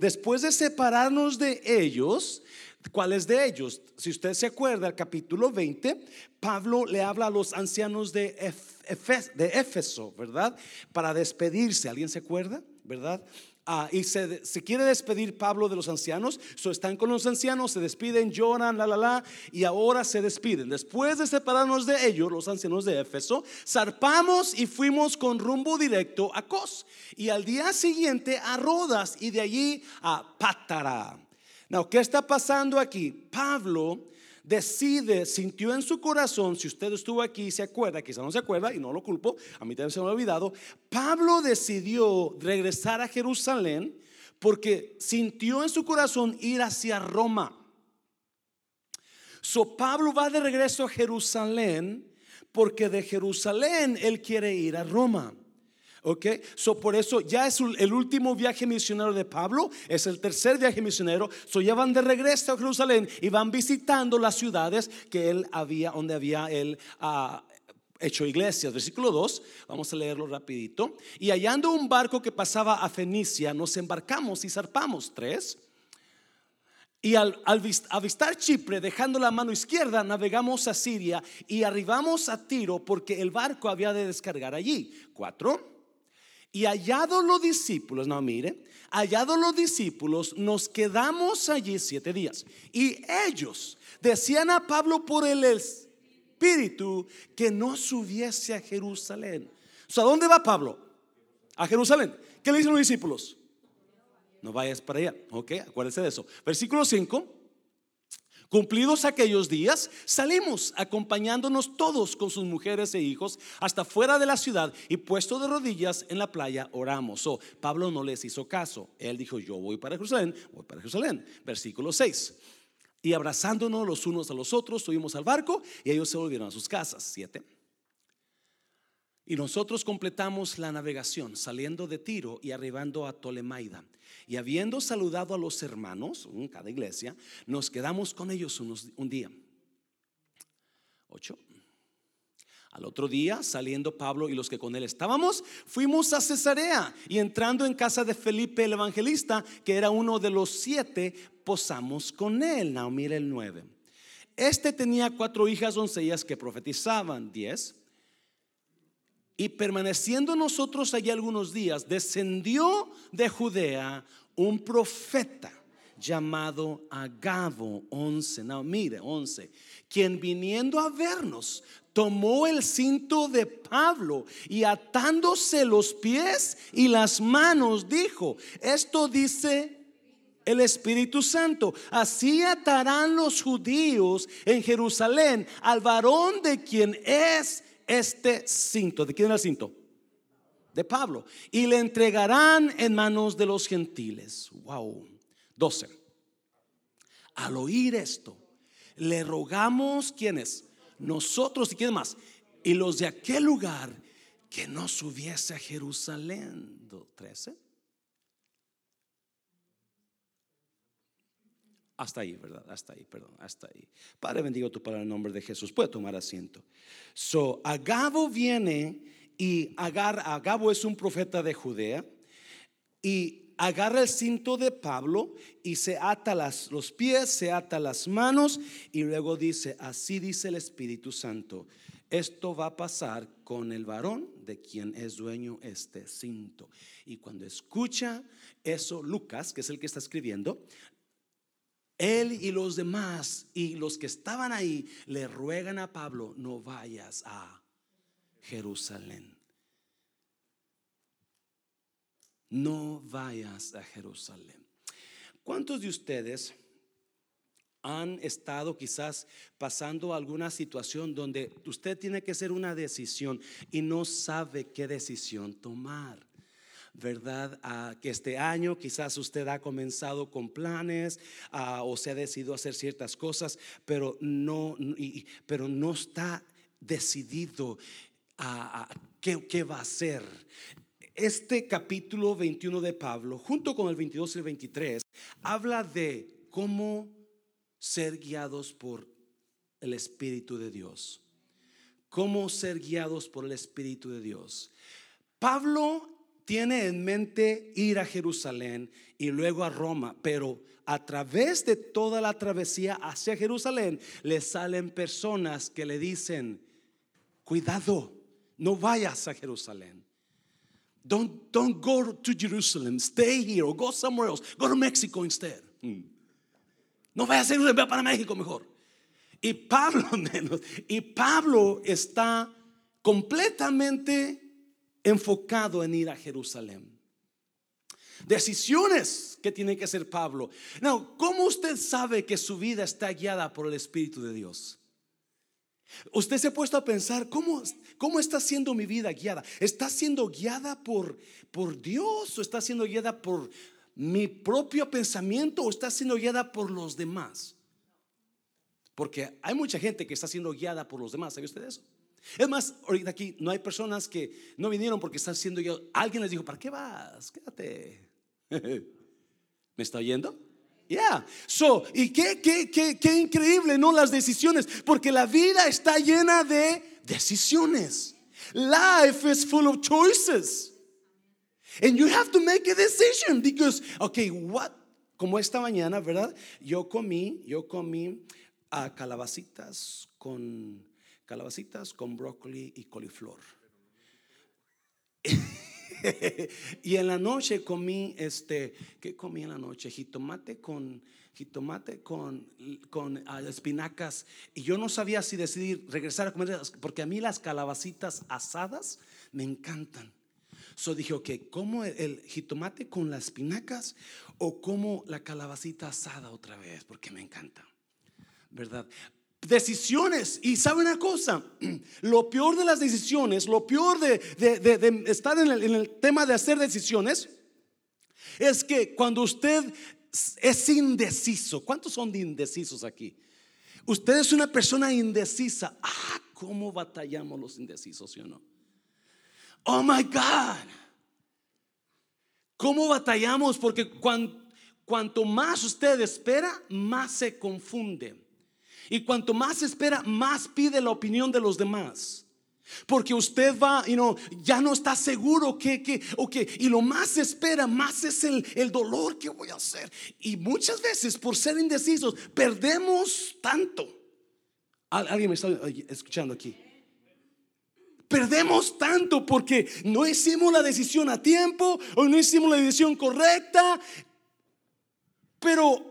después de separarnos de ellos, ¿cuáles de ellos? Si usted se acuerda, el capítulo 20, Pablo le habla a los ancianos de, de Éfeso, ¿verdad? Para despedirse. ¿Alguien se acuerda? ¿Verdad? Ah, y se, quiere despedir Pablo de los ancianos. So están con los ancianos, se despiden, lloran, la, la, la. Y ahora se despiden. Después de separarnos de ellos, los ancianos de Éfeso, zarpamos y fuimos con rumbo directo a Cos. Y al día siguiente a Rodas y de allí a Pátara. Now, ¿qué está pasando aquí? Pablo decide, sintió en su corazón, si usted estuvo aquí se acuerda, quizá no se acuerda y no lo culpo, a mí también se me ha olvidado, Pablo decidió regresar a Jerusalén porque sintió en su corazón ir hacia Roma. So Pablo va de regreso a Jerusalén porque de Jerusalén él quiere ir a Roma. Ok, so por eso ya es el último viaje misionero de Pablo, es el tercer viaje misionero. So ya van de regreso a Jerusalén y van visitando las ciudades que él había, donde había él ah, hecho iglesias. Versículo 2, vamos a leerlo rapidito. Y hallando un barco que pasaba a Fenicia, nos embarcamos y zarpamos. Tres. Y al, al, avistar Chipre, dejando la mano izquierda, navegamos a Siria y arribamos a Tiro porque el barco había de descargar allí. Cuatro. Y hallados los discípulos, no mire, hallados los discípulos, nos quedamos allí siete días. Y ellos decían a Pablo por el Espíritu que no subiese a Jerusalén. O sea, ¿a dónde va Pablo? A Jerusalén. ¿Qué le dicen los discípulos? No vayas para allá. Ok, acuérdense de eso. Versículo 5. Cumplidos aquellos días, salimos acompañándonos todos con sus mujeres e hijos hasta fuera de la ciudad y puesto de rodillas en la playa oramos. So, Pablo no les hizo caso. Él dijo, yo voy para Jerusalén, voy para Jerusalén. Versículo 6. Y abrazándonos los unos a los otros, subimos al barco y ellos se volvieron a sus casas. 7. Y nosotros completamos la navegación saliendo de Tiro y arribando a Tolemaida. Y habiendo saludado a los hermanos, en cada iglesia, nos quedamos con ellos un día. Ocho. Al otro día, saliendo Pablo y los que con él estábamos, fuimos a Cesarea y entrando en casa de Felipe el evangelista, que era uno de los siete, posamos con él. Mire el nueve. Este tenía cuatro hijas doncellas que profetizaban, diez y permaneciendo nosotros allí algunos días, descendió de Judea un profeta llamado Agabo 11. No, mire, 11. Quien viniendo a vernos tomó el cinto de Pablo y atándose los pies y las manos dijo, esto dice el Espíritu Santo. Así atarán los judíos en Jerusalén al varón de quien es este cinto. ¿De quién era el cinto? De Pablo. Y le entregarán en manos de los gentiles. Wow. 12. Al oír esto, le rogamos quienes, nosotros y quién más, y los de aquel lugar, que no subiese a Jerusalén. 13. Hasta ahí, ¿verdad? Hasta ahí, perdón, hasta ahí. Padre, bendigo tu palabra en nombre de Jesús. Puede tomar asiento. So, Agabo viene y agarra, Agabo es un profeta de Judea y agarra el cinto de Pablo y se ata las, los pies, se ata las manos y luego dice, así dice el Espíritu Santo, esto va a pasar con el varón de quien es dueño este cinto. Y cuando escucha eso, Lucas, que es el que está escribiendo, él y los demás y los que estaban ahí le ruegan a Pablo, no vayas a Jerusalén. No vayas a Jerusalén. ¿Cuántos de ustedes han estado quizás pasando alguna situación donde usted tiene que hacer una decisión y no sabe qué decisión tomar? ¿Verdad? que este año quizás usted ha comenzado con planes o se ha decidido hacer ciertas cosas, pero no, pero no está decidido a, qué, qué va a hacer. Este capítulo 21 de Pablo, junto con el 22 y el 23, habla de cómo ser guiados por el Espíritu de Dios. Cómo ser guiados por el Espíritu de Dios. Pablo tiene en mente ir a Jerusalén y luego a Roma, pero a través de toda la travesía hacia Jerusalén le salen personas que le dicen, cuidado, no vayas a Jerusalén. Don't, don't go to Jerusalem, stay here or go somewhere else. Go to Mexico instead. Hmm. No vayas a Jerusalén, ve para México mejor. Y Pablo. Y Pablo está completamente enfocado en ir a Jerusalén. Decisiones que tiene que hacer Pablo. No, ¿cómo usted sabe que su vida está guiada por el Espíritu de Dios? Usted se ha puesto a pensar, ¿cómo, cómo está siendo mi vida guiada? ¿Está siendo guiada por, por Dios o está siendo guiada por mi propio pensamiento o está siendo guiada por los demás? Porque hay mucha gente que está siendo guiada por los demás, ¿sabe usted eso? Es más, ahorita aquí no hay personas que no vinieron porque están siendo guiados. Alguien les dijo, ¿para qué vas? Quédate. ¿Me está oyendo? Yeah. So, y qué, qué, qué, qué increíble, ¿no? Las decisiones, porque la vida está llena de decisiones. Life is full of choices. And you have to make a decision because, okay, what? Como esta mañana, ¿verdad? Yo comí, yo comí a ah, calabacitas con calabacitas con brócoli y coliflor. y en la noche comí este, ¿qué comí en la noche? Jitomate con jitomate con, con ah, espinacas. Y yo no sabía si decidir regresar a comer, porque a mí las calabacitas asadas me encantan. So dije, ok, ¿como el jitomate con las espinacas o como la calabacita asada otra vez? Porque me encanta, ¿verdad? Decisiones. Y sabe una cosa, lo peor de las decisiones, lo peor de, estar en el, tema de hacer decisiones, es que cuando usted es indeciso, ¿cuántos son indecisos aquí? Usted es una persona indecisa. Ah, ¿cómo batallamos los indecisos, sí o no? Oh my God. ¿Cómo batallamos? Porque cuanto más usted espera, más se confunde. Y cuanto más espera, más pide la opinión de los demás. Porque usted va, y no ya no está seguro que, que, o que, y lo más espera, más es el, el dolor que voy a hacer. Y muchas veces, por ser indecisos, perdemos tanto. Alguien me está escuchando aquí. Perdemos tanto porque no hicimos la decisión a tiempo o no hicimos la decisión correcta. Pero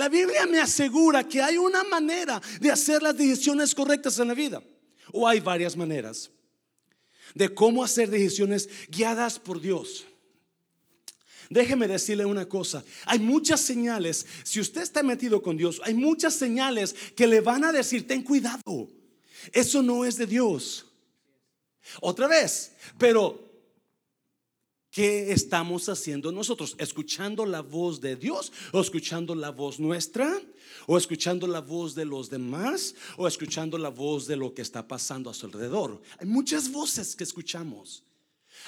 la Biblia me asegura que hay una manera de hacer las decisiones correctas en la vida. O hay varias maneras de cómo hacer decisiones guiadas por Dios. Déjeme decirle una cosa, hay muchas señales, si usted está metido con Dios, hay muchas señales que le van a decir, ten cuidado, eso no es de Dios. Otra vez, pero ¿Qué estamos haciendo nosotros? ¿Escuchando la voz de Dios o escuchando la voz nuestra? ¿O escuchando la voz de los demás? ¿O escuchando la voz de lo que está pasando a su alrededor? Hay muchas voces que escuchamos.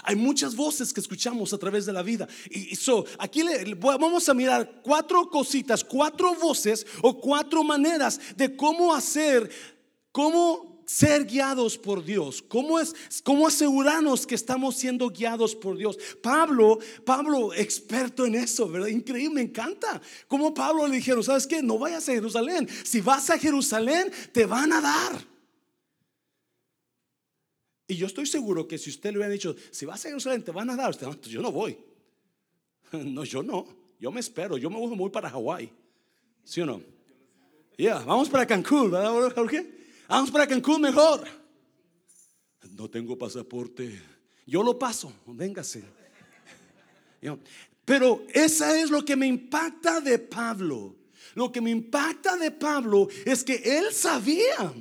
Hay muchas voces que escuchamos a través de la vida. Y so, aquí le, vamos a mirar cuatro cositas, cuatro voces o cuatro maneras de cómo hacer, cómo ser guiados por Dios? ¿Cómo es cómo asegurarnos que estamos siendo guiados por Dios? Pablo, Pablo experto en eso, ¿verdad? Increíble, me encanta. Como Pablo le dijeron, ¿sabes qué? No vayas a Jerusalén. Si vas a Jerusalén, te van a dar. Y yo estoy seguro que si usted le hubiera dicho, si vas a Jerusalén, te van a dar, no, yo no voy. No, yo no. Yo me espero. Yo me voy para Hawái. ¿Sí o no? Ya, vamos para Cancún, ¿verdad, Jorge? Vamos para Cancún mejor. No tengo pasaporte. Yo lo paso, véngase. Pero esa es lo que me impacta de Pablo. Lo que me impacta de Pablo es que él sabía.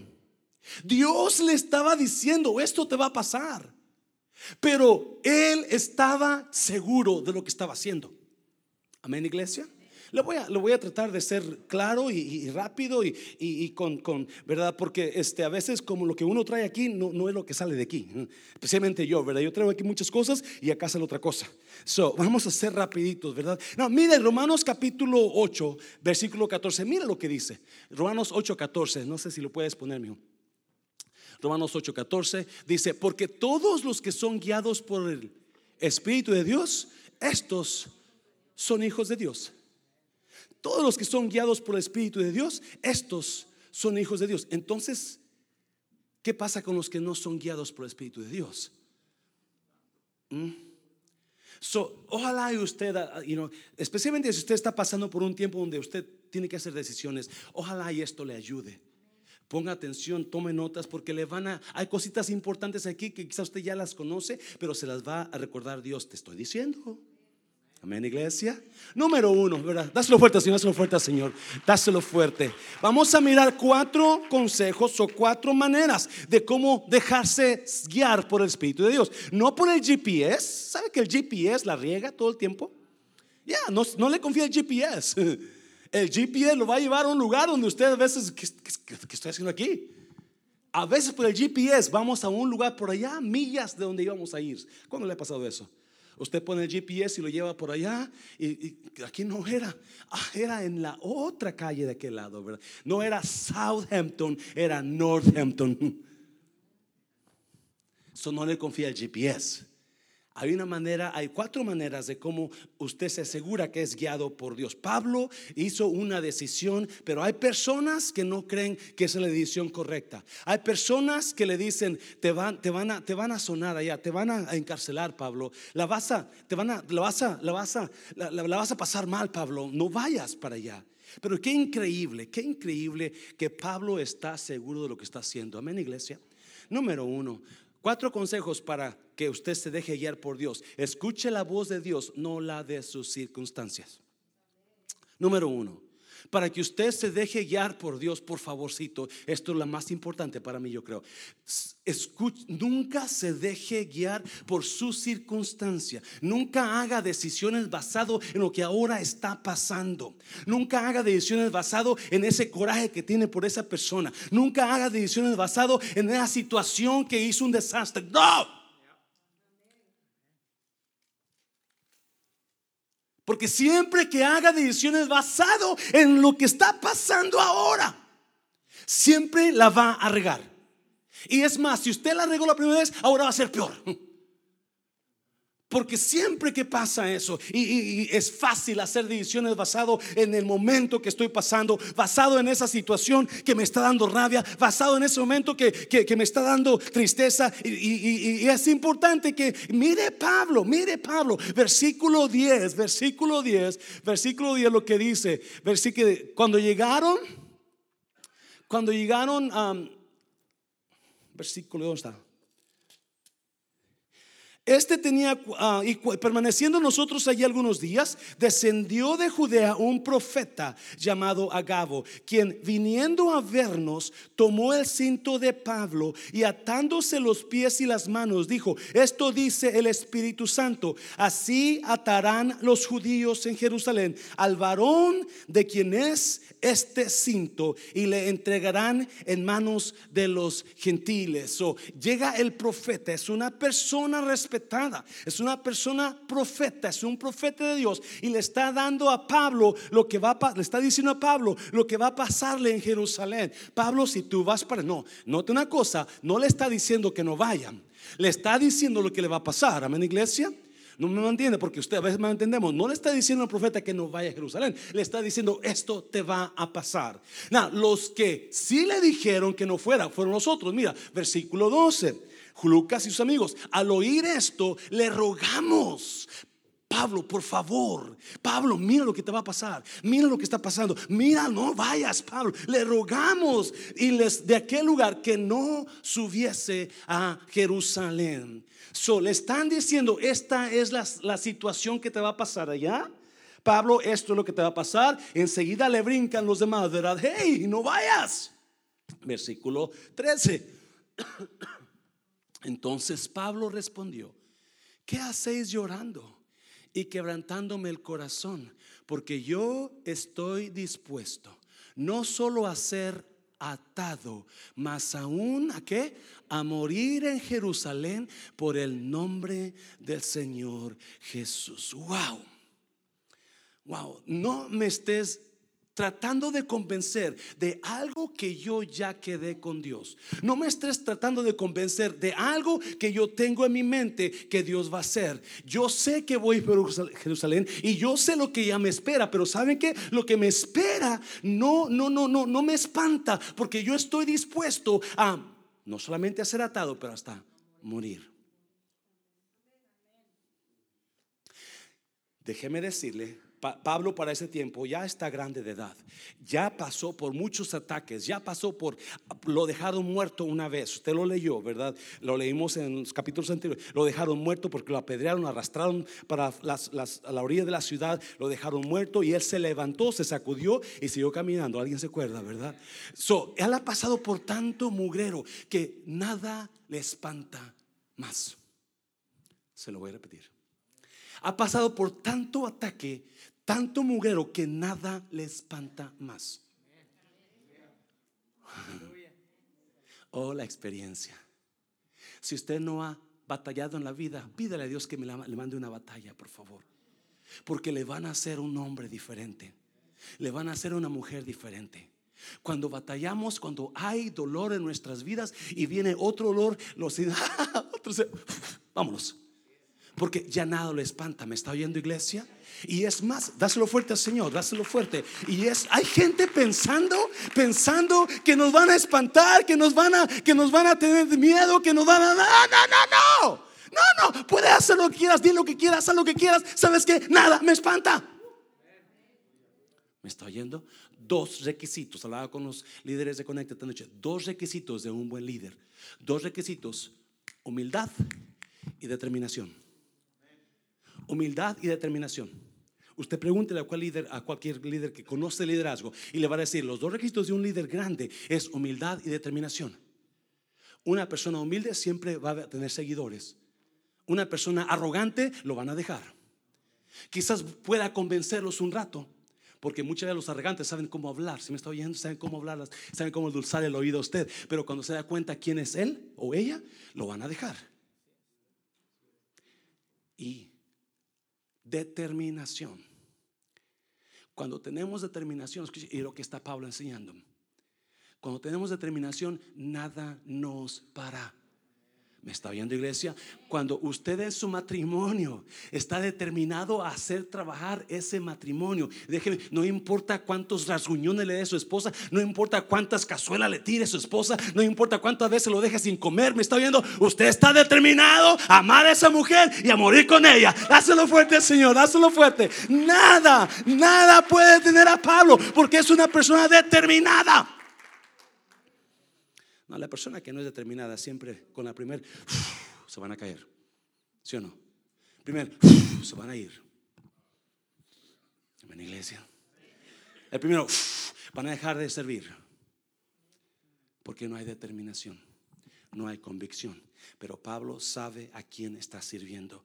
Dios le estaba diciendo, esto te va a pasar. Pero él estaba seguro de lo que estaba haciendo. Amén, iglesia. Lo voy a, lo voy a tratar de ser claro y, rápido y, con, con, ¿verdad? Porque este, a veces como lo que uno trae aquí no, no es lo que sale de aquí. Especialmente yo, ¿verdad? Yo traigo aquí muchas cosas y acá sale otra cosa. So, vamos a ser rapiditos, ¿verdad? No, mire, Romanos capítulo 8, versículo 14. Mira lo que dice. Romanos 8, 14. No sé si lo puedes poner, mijo. Romanos 8, 14 dice, porque todos los que son guiados por el Espíritu de Dios, estos son hijos de Dios. Todos los que son guiados por el Espíritu de Dios, estos son hijos de Dios. Entonces, ¿qué pasa con los que no son guiados por el Espíritu de Dios? ¿Mm? So, ojalá y usted, uh, you know, especialmente si usted está pasando por un tiempo donde usted tiene que hacer decisiones, ojalá y esto le ayude. Ponga atención, tome notas porque le van a hay cositas importantes aquí que quizás usted ya las conoce, pero se las va a recordar Dios, te estoy diciendo. Amén, iglesia. Número uno, ¿verdad? Dáselo fuerte, Señor, dáselo fuerte, Señor. Dáselo fuerte. Vamos a mirar cuatro consejos o cuatro maneras de cómo dejarse guiar por el Espíritu de Dios. No por el GPS. ¿Sabe que el GPS la riega todo el tiempo? Ya, no, no, le confía el GPS. El GPS lo va a llevar a un lugar donde usted a veces, ¿qué, qué estoy haciendo aquí? A veces por el GPS vamos a un lugar por allá, millas de donde íbamos a ir. ¿Cuándo le ha pasado eso? Usted pone el GPS y lo lleva por allá. Y, aquí no era. Ah, era en la otra calle de aquel lado, ¿verdad? No era Southampton, era Northampton. Eso no le confía el GPS. Hay una manera, hay cuatro maneras de cómo usted se asegura que es guiado por Dios. Pablo hizo una decisión, pero hay personas que no creen que es la decisión correcta. Hay personas que le dicen, te van, te van, a, te van a sonar allá, te van a encarcelar, Pablo. La vas a, te van a, la vas a, la vas a, la vas a pasar mal, Pablo. No vayas para allá. Pero qué increíble, qué increíble que Pablo está seguro de lo que está haciendo. Amén, iglesia. Número uno, Cuatro consejos para que usted se deje guiar por Dios. Escuche la voz de Dios, no la de sus circunstancias. Número uno, para que usted se deje guiar por Dios, por favorcito. Esto es lo más importante para mí, yo creo. nunca se deje guiar por su circunstancia. Nunca haga decisiones basado en lo que ahora está pasando. Nunca haga decisiones basado en ese coraje que tiene por esa persona. Nunca haga decisiones basado en esa situación que hizo un desastre. No. Porque siempre que haga decisiones basado en lo que está pasando ahora, siempre la va a regar. Y es más, si usted la regó la primera vez, ahora va a ser peor. Porque siempre que pasa eso, y, es fácil hacer decisiones basado en el momento que estoy pasando, basado en esa situación que me está dando rabia, basado en ese momento que, que, me está dando tristeza. Y, es importante que mire Pablo, mire Pablo, versículo 10, versículo 10, versículo 10 lo que dice, versículo, cuando llegaron, cuando llegaron, um, versículo, ¿dónde está? Este tenía, ah, y permaneciendo nosotros allí algunos días, descendió de Judea un profeta llamado Agabo, quien viniendo a vernos, tomó el cinto de Pablo y atándose los pies y las manos, dijo, esto dice el Espíritu Santo, así atarán los judíos en Jerusalén al varón de quien es este cinto y le entregarán en manos de los gentiles. O llega el profeta, es una persona respetada, es una persona profeta, es un profeta de Dios y le está dando a Pablo lo que va a, le está diciendo a Pablo lo que va a pasarle en Jerusalén. Pablo, si tú vas para no, note una cosa, no le está diciendo que no vayan. Le está diciendo lo que le va a pasar. Amén, iglesia. No me entiende porque usted a veces me entendemos. No le está diciendo al profeta que no vaya a Jerusalén. Le está diciendo esto te va a pasar. los que sí le dijeron que no fuera fueron los otros. Mira, versículo 12. Lucas y sus amigos, al oír esto, le rogamos. Pablo, por favor, Pablo, mira lo que te va a pasar, mira lo que está pasando, mira, no vayas, Pablo, le rogamos y les de aquel lugar que no subiese a Jerusalén. So, le están diciendo, esta es la, la situación que te va a pasar allá. Pablo, esto es lo que te va a pasar. Enseguida le brincan los demás, ¿verdad? Hey, no vayas. Versículo 13. Entonces Pablo respondió, ¿qué hacéis llorando y quebrantándome el corazón? Porque yo estoy dispuesto no solo a ser atado, más aún a qué? A morir en Jerusalén por el nombre del Señor Jesús. Wow. Wow, no me estés tratando de convencer de algo que yo ya quedé con Dios. No me estés tratando de convencer de algo que yo tengo en mi mente que Dios va a hacer. Yo sé que voy a Jerusalén y yo sé lo que ya me espera, pero ¿saben qué? Lo que me espera no no no no no me espanta porque yo estoy dispuesto a no solamente a ser atado, pero hasta morir. Déjeme decirle Pablo para ese tiempo ya está grande de edad, ya pasó por muchos ataques, ya pasó por, lo dejaron muerto una vez, usted lo leyó, ¿verdad? Lo leímos en los capítulos anteriores, lo dejaron muerto porque lo apedrearon, arrastraron para la orilla de la ciudad, lo dejaron muerto y él se levantó, se sacudió y siguió caminando, alguien se acuerda, ¿verdad? So, él ha pasado por tanto mugrero que nada le espanta más. Se lo voy a repetir. Ha pasado por tanto ataque tanto mugrero que nada le espanta más. Oh, la experiencia. Si usted no ha batallado en la vida, pídale a Dios que me le mande una batalla, por favor. Porque le van a hacer un hombre diferente. Le van a hacer una mujer diferente. Cuando batallamos, cuando hay dolor en nuestras vidas y viene otro olor, los vámonos. Porque ya nada le espanta. ¿Me está oyendo iglesia? Y es más, dáselo fuerte al Señor, dáselo fuerte. Y es, hay gente pensando, pensando que nos van a espantar, que nos van a, que nos van a tener miedo, que nos van a, no, no, no, no. No, no, puedes hacer lo que quieras, di lo que quieras, haz lo que quieras. ¿Sabes que Nada, me espanta. ¿Me está oyendo? Dos requisitos, hablaba con los líderes de Conecta esta noche, dos requisitos de un buen líder. Dos requisitos, humildad y determinación. Humildad y determinación. Usted pregúntele a, cual líder, a cualquier líder que conoce liderazgo y le va a decir, los dos requisitos de un líder grande es humildad y determinación. Una persona humilde siempre va a tener seguidores. Una persona arrogante lo van a dejar. Quizás pueda convencerlos un rato, porque muchos de los arrogantes saben cómo hablar. Si me está oyendo, saben cómo hablar, saben cómo dulzar el oído a usted. Pero cuando se da cuenta quién es él o ella, lo van a dejar. Y determinación. Cuando tenemos determinación, y lo que está Pablo enseñando, cuando tenemos determinación, nada nos para. ¿Me está viendo iglesia? Cuando usted en su matrimonio está determinado a hacer trabajar ese matrimonio, déjeme, no importa cuántos rasguñones le dé su esposa, no importa cuántas cazuelas le tire su esposa, no importa cuántas veces lo deje sin comer, ¿me está viendo? Usted está determinado a amar a esa mujer y a morir con ella. Dáselo fuerte, Señor, dáselo fuerte. Nada, nada puede tener a Pablo porque es una persona determinada. No, la persona que no es determinada siempre con la primera se van a caer. ¿Sí o no? Primero se van a ir. En iglesia. El primero van a dejar de servir. Porque no hay determinación, no hay convicción. Pero Pablo sabe a quién está sirviendo.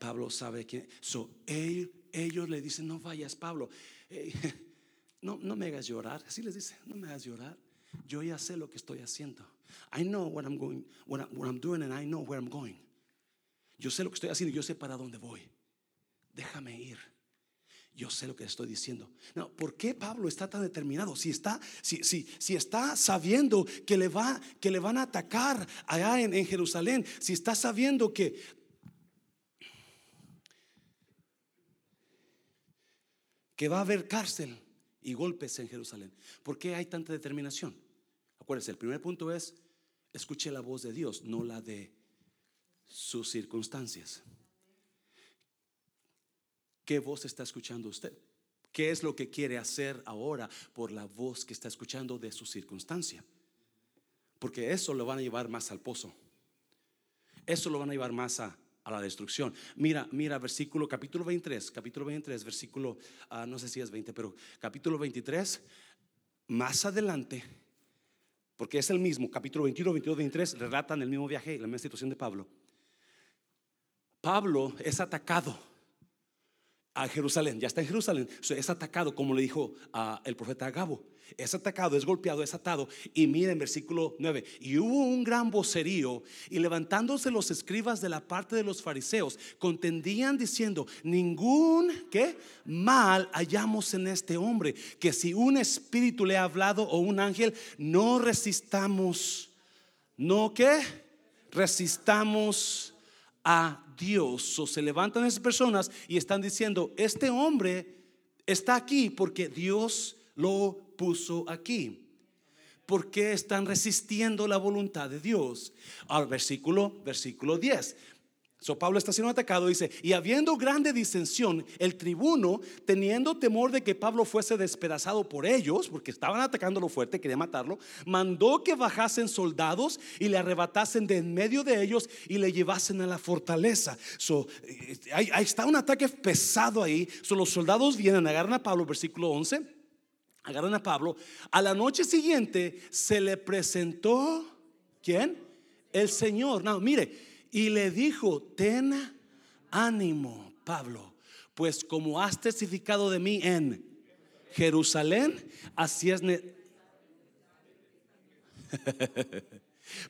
Pablo sabe a quién. So, ellos, le dicen, no vayas, Pablo. no, no me hagas llorar. Así les dice, no me hagas llorar. Yo ya sé lo que estoy haciendo. I know what I'm going, what, I'm doing, and I know where I'm going. Yo sé lo que estoy haciendo, yo sé para dónde voy. Déjame ir. Yo sé lo que estoy diciendo. No, ¿por qué Pablo está tan determinado? Si está, si, si, si está sabiendo que le, va, que le van a atacar allá en, en Jerusalén, si está sabiendo que que va a haber cárcel y golpes en Jerusalén. ¿Por qué hay tanta determinación? Acuérdense, el primer punto es, escuche la voz de Dios, no la de sus circunstancias. ¿Qué voz está escuchando usted? ¿Qué es lo que quiere hacer ahora por la voz que está escuchando de su circunstancia? Porque eso lo van a llevar más al pozo. Eso lo van a llevar más a, la destrucción. Mira, mira, versículo, capítulo 23, capítulo 23, versículo, ah, no sé si es 20, pero capítulo 23, más adelante porque es el mismo, capítulo 21, 22, 23, relatan el mismo viaje la misma situación de Pablo. Pablo es atacado a Jerusalén, ya está en Jerusalén, es atacado como le dijo a el profeta Agabo. Es atacado, es golpeado, es atado. Y miren versículo 9. Y hubo un gran vocerío y levantándose los escribas de la parte de los fariseos, contendían diciendo, ningún ¿qué? mal hallamos en este hombre, que si un espíritu le ha hablado o un ángel, no resistamos. ¿No qué? Resistamos a Dios. O se levantan esas personas y están diciendo, este hombre está aquí porque Dios lo puso aquí. ¿Por qué están resistiendo la voluntad de Dios? Al versículo, versículo 10. So Pablo está siendo atacado, dice, y habiendo grande disensión, el tribuno, teniendo temor de que Pablo fuese despedazado por ellos, porque estaban atacándolo fuerte, quería matarlo, mandó que bajasen soldados y le arrebatasen de en medio de ellos y le llevasen a la fortaleza. So, eh, ahí, está un ataque pesado ahí. So, los soldados vienen, agarran a Pablo, versículo 11, agarran a Pablo. A la noche siguiente se le presentó, ¿quién? El Señor. No, mire y le dijo, ten ánimo, Pablo, pues como has testificado de mí en Jerusalén, así es...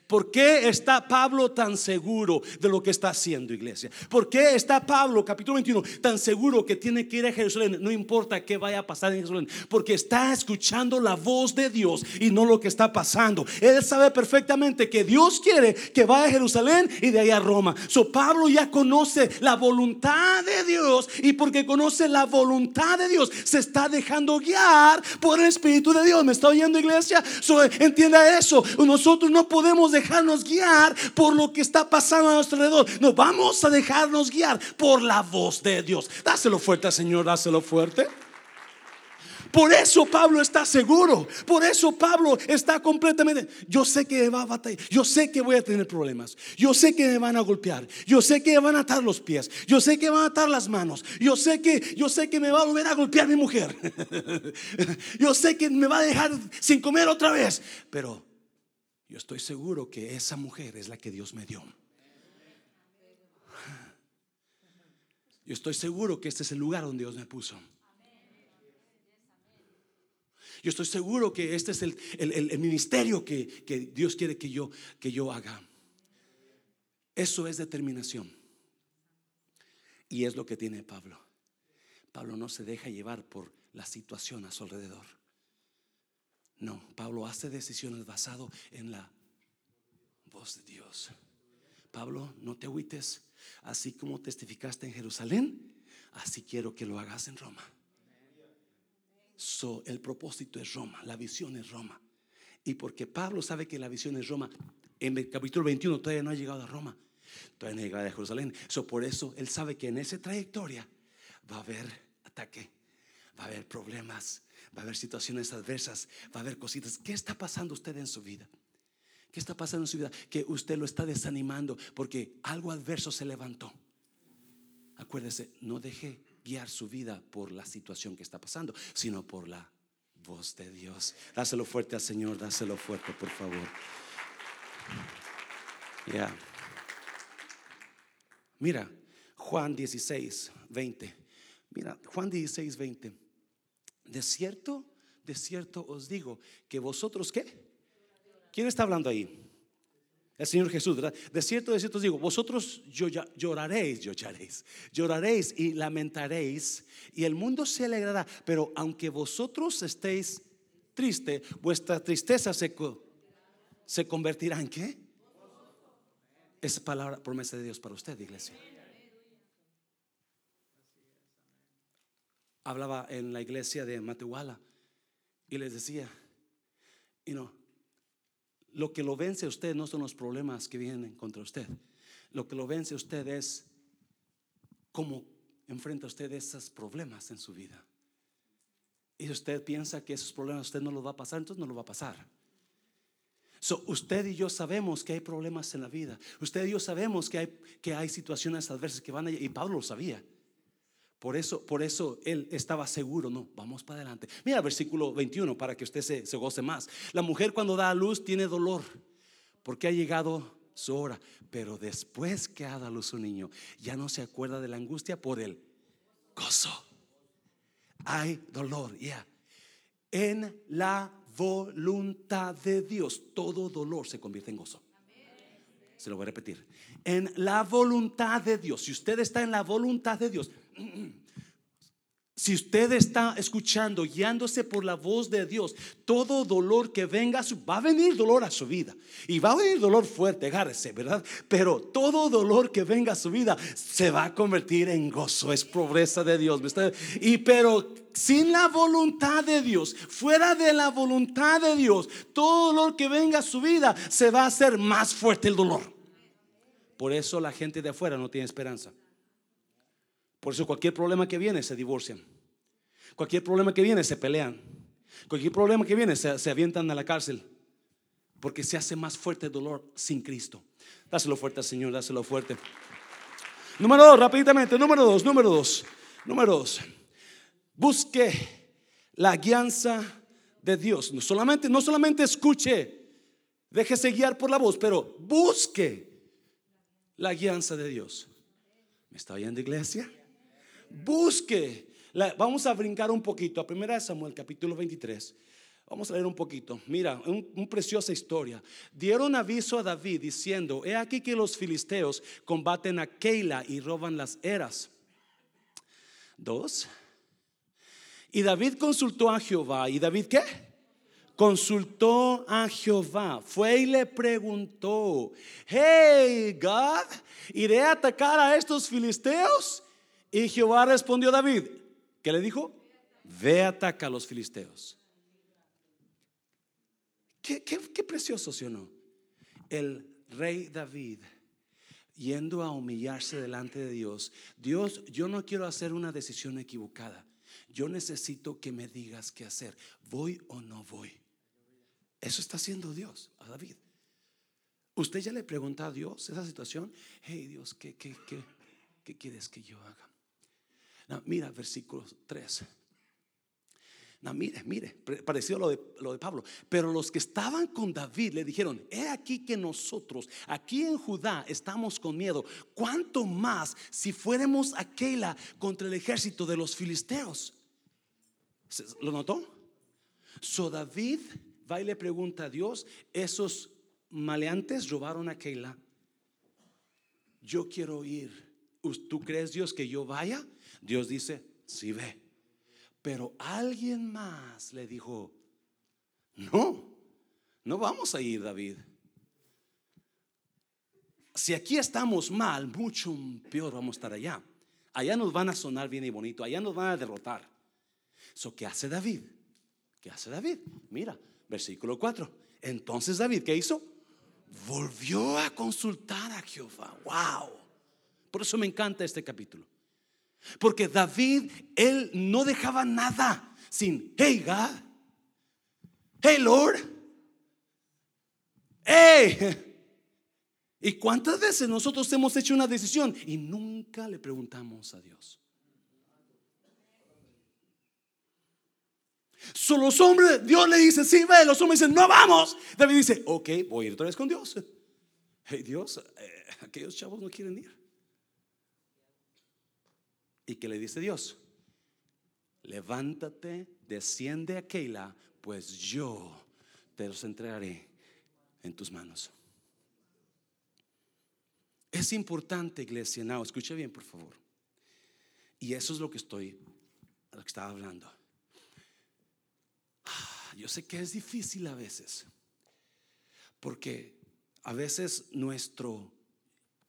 ¿Por qué está Pablo tan seguro de lo que está haciendo, iglesia? ¿Por qué está Pablo, capítulo 21, tan seguro que tiene que ir a Jerusalén? No importa qué vaya a pasar en Jerusalén, porque está escuchando la voz de Dios y no lo que está pasando. Él sabe perfectamente que Dios quiere que vaya a Jerusalén y de ahí a Roma. So Pablo ya conoce la voluntad de Dios y porque conoce la voluntad de Dios, se está dejando guiar por el Espíritu de Dios. ¿Me está oyendo, iglesia? So, entienda eso. Nosotros no podemos dejarnos guiar por lo que está pasando a nuestro alrededor. No vamos a dejarnos guiar por la voz de Dios. Dáselo fuerte, Señor, dáselo fuerte. Por eso Pablo está seguro. Por eso Pablo está completamente. Yo sé que va a batallar. Yo sé que voy a tener problemas. Yo sé que me van a golpear. Yo sé que me van a atar los pies. Yo sé que van a atar las manos. Yo sé que yo sé que me va a volver a golpear mi mujer. yo sé que me va a dejar sin comer otra vez. Pero yo estoy seguro que esa mujer es la que Dios me dio. Yo estoy seguro que este es el lugar donde Dios me puso. Yo estoy seguro que este es el, ministerio que, Dios quiere que yo, que yo haga. Eso es determinación. Y es lo que tiene Pablo. Pablo no se deja llevar por la situación a su alrededor. No, Pablo hace decisiones basado en la voz de Dios. Pablo, no te agüites, así como testificaste en Jerusalén, así quiero que lo hagas en Roma. So, el propósito es Roma, la visión es Roma. Y porque Pablo sabe que la visión es Roma, en el capítulo 21 todavía no ha llegado a Roma, todavía no ha llegado a Jerusalén. So, por eso él sabe que en esa trayectoria va a haber ataque, va a haber problemas, va a haber situaciones adversas, va a haber cositas. ¿Qué está pasando usted en su vida? ¿Qué está pasando en su vida? Que usted lo está desanimando porque algo adverso se levantó. Acuérdese, no deje guiar su vida por la situación que está pasando, sino por la voz de Dios. Dáselo fuerte al Señor, dáselo fuerte, por favor. Ya. Mira, Juan 16, 20. Mira, Juan 16, 20. De cierto, de cierto os digo que vosotros qué? ¿Quién está hablando ahí? El Señor Jesús, ¿verdad? De cierto, de cierto os digo, vosotros lloraréis, lloraréis, lloraréis y lamentaréis y el mundo se alegrará, pero aunque vosotros estéis triste, vuestra tristeza se, se convertirá en qué? Esa palabra, promesa de Dios para usted, iglesia. Hablaba en la iglesia de Matehuala y les decía, y no, lo que lo vence a usted no son los problemas que vienen contra usted. Lo que lo vence a usted es cómo enfrenta usted esos problemas en su vida. Y usted piensa que esos problemas usted no los va a pasar, entonces no lo va a pasar. So, usted y yo sabemos que hay problemas en la vida. Usted y yo sabemos que hay, que hay situaciones adversas que van a y Pablo lo sabía. Por eso, por eso él estaba seguro, no, vamos para adelante. Mira versículo 21 para que usted se, se goce más. La mujer cuando da a luz tiene dolor porque ha llegado su hora, pero después que ha dado a luz un niño, ya no se acuerda de la angustia por él. gozo. Hay dolor, ya. En la voluntad de Dios, todo dolor se convierte en gozo. Se lo voy a repetir. En la voluntad de Dios, si usted está en la voluntad de Dios, si usted está escuchando, guiándose por la voz de Dios, todo dolor que venga, va a venir dolor a su vida. Y va a venir dolor fuerte, agárrese, ¿verdad? Pero todo dolor que venga a su vida se va a convertir en gozo, es pobreza de Dios. Y pero sin la voluntad de Dios, fuera de la voluntad de Dios, todo dolor que venga a su vida se va a hacer más fuerte el dolor. Por eso la gente de afuera no tiene esperanza. Por eso cualquier problema que viene se divorcian. Cualquier problema que viene se pelean. Cualquier problema que viene se, avientan a la cárcel. Porque se hace más fuerte el dolor sin Cristo. Dáselo fuerte al Señor, dáselo fuerte. Número dos, rápidamente. Número dos, número dos. Número dos. Busque la guianza de Dios. No solamente, no solamente escuche, déjese guiar por la voz, pero busque la guianza de Dios. ¿Me está oyendo, iglesia? Busque. vamos a brincar un poquito a 1 Samuel capítulo 23. Vamos a leer un poquito. Mira, una preciosa historia. Dieron aviso a David diciendo, he aquí que los filisteos combaten a Keila y roban las eras. Dos. Y David consultó a Jehová. ¿Y David qué? Consultó a Jehová. Fue y le preguntó, hey God, ¿iré a atacar a estos filisteos? Y Jehová respondió a David, ¿qué le dijo? Ve ataca a los filisteos. Qué, precioso, ¿sí o no? El rey David yendo a humillarse delante de Dios. Dios, yo no quiero hacer una decisión equivocada. Yo necesito que me digas qué hacer. ¿Voy o no voy? Eso está haciendo Dios a David. Usted ya le pregunta a Dios esa situación. Hey Dios, ¿qué, qué, qué, qué quieres que yo haga? Mira, versículo 3. No, mire, mire, parecido a lo de, lo de Pablo. Pero los que estaban con David le dijeron, he aquí que nosotros aquí en Judá estamos con miedo. ¿Cuánto más si fuéramos a Keila contra el ejército de los filisteos? ¿Lo notó? So David va y le pregunta a Dios, esos maleantes robaron a Keila. Yo quiero ir. ¿Tú crees Dios que yo vaya? Dios dice, sí ve. Pero alguien más le dijo, no, no vamos a ir, David. Si aquí estamos mal, mucho peor vamos a estar allá. Allá nos van a sonar bien y bonito, allá nos van a derrotar. So, ¿Qué hace David? ¿Qué hace David? Mira, versículo 4. Entonces David, ¿qué hizo? Volvió a consultar a Jehová. Wow. Por eso me encanta este capítulo. Porque David, él no dejaba nada sin, hey God, hey Lord, hey. ¿Y cuántas veces nosotros hemos hecho una decisión y nunca le preguntamos a Dios? Son los hombres, Dios le dice, sí, ve, los hombres dicen, no vamos. David dice, ok, voy a ir otra vez con Dios. Hey Dios, eh, aquellos chavos no quieren ir. ¿Y qué le dice Dios? Levántate, desciende a Keila, pues yo te los entregaré en tus manos. Es importante, iglesia, no, escuche bien, por favor. Y eso es lo que estoy, lo que estaba hablando. Ah, yo sé que es difícil a veces, porque a veces nuestro,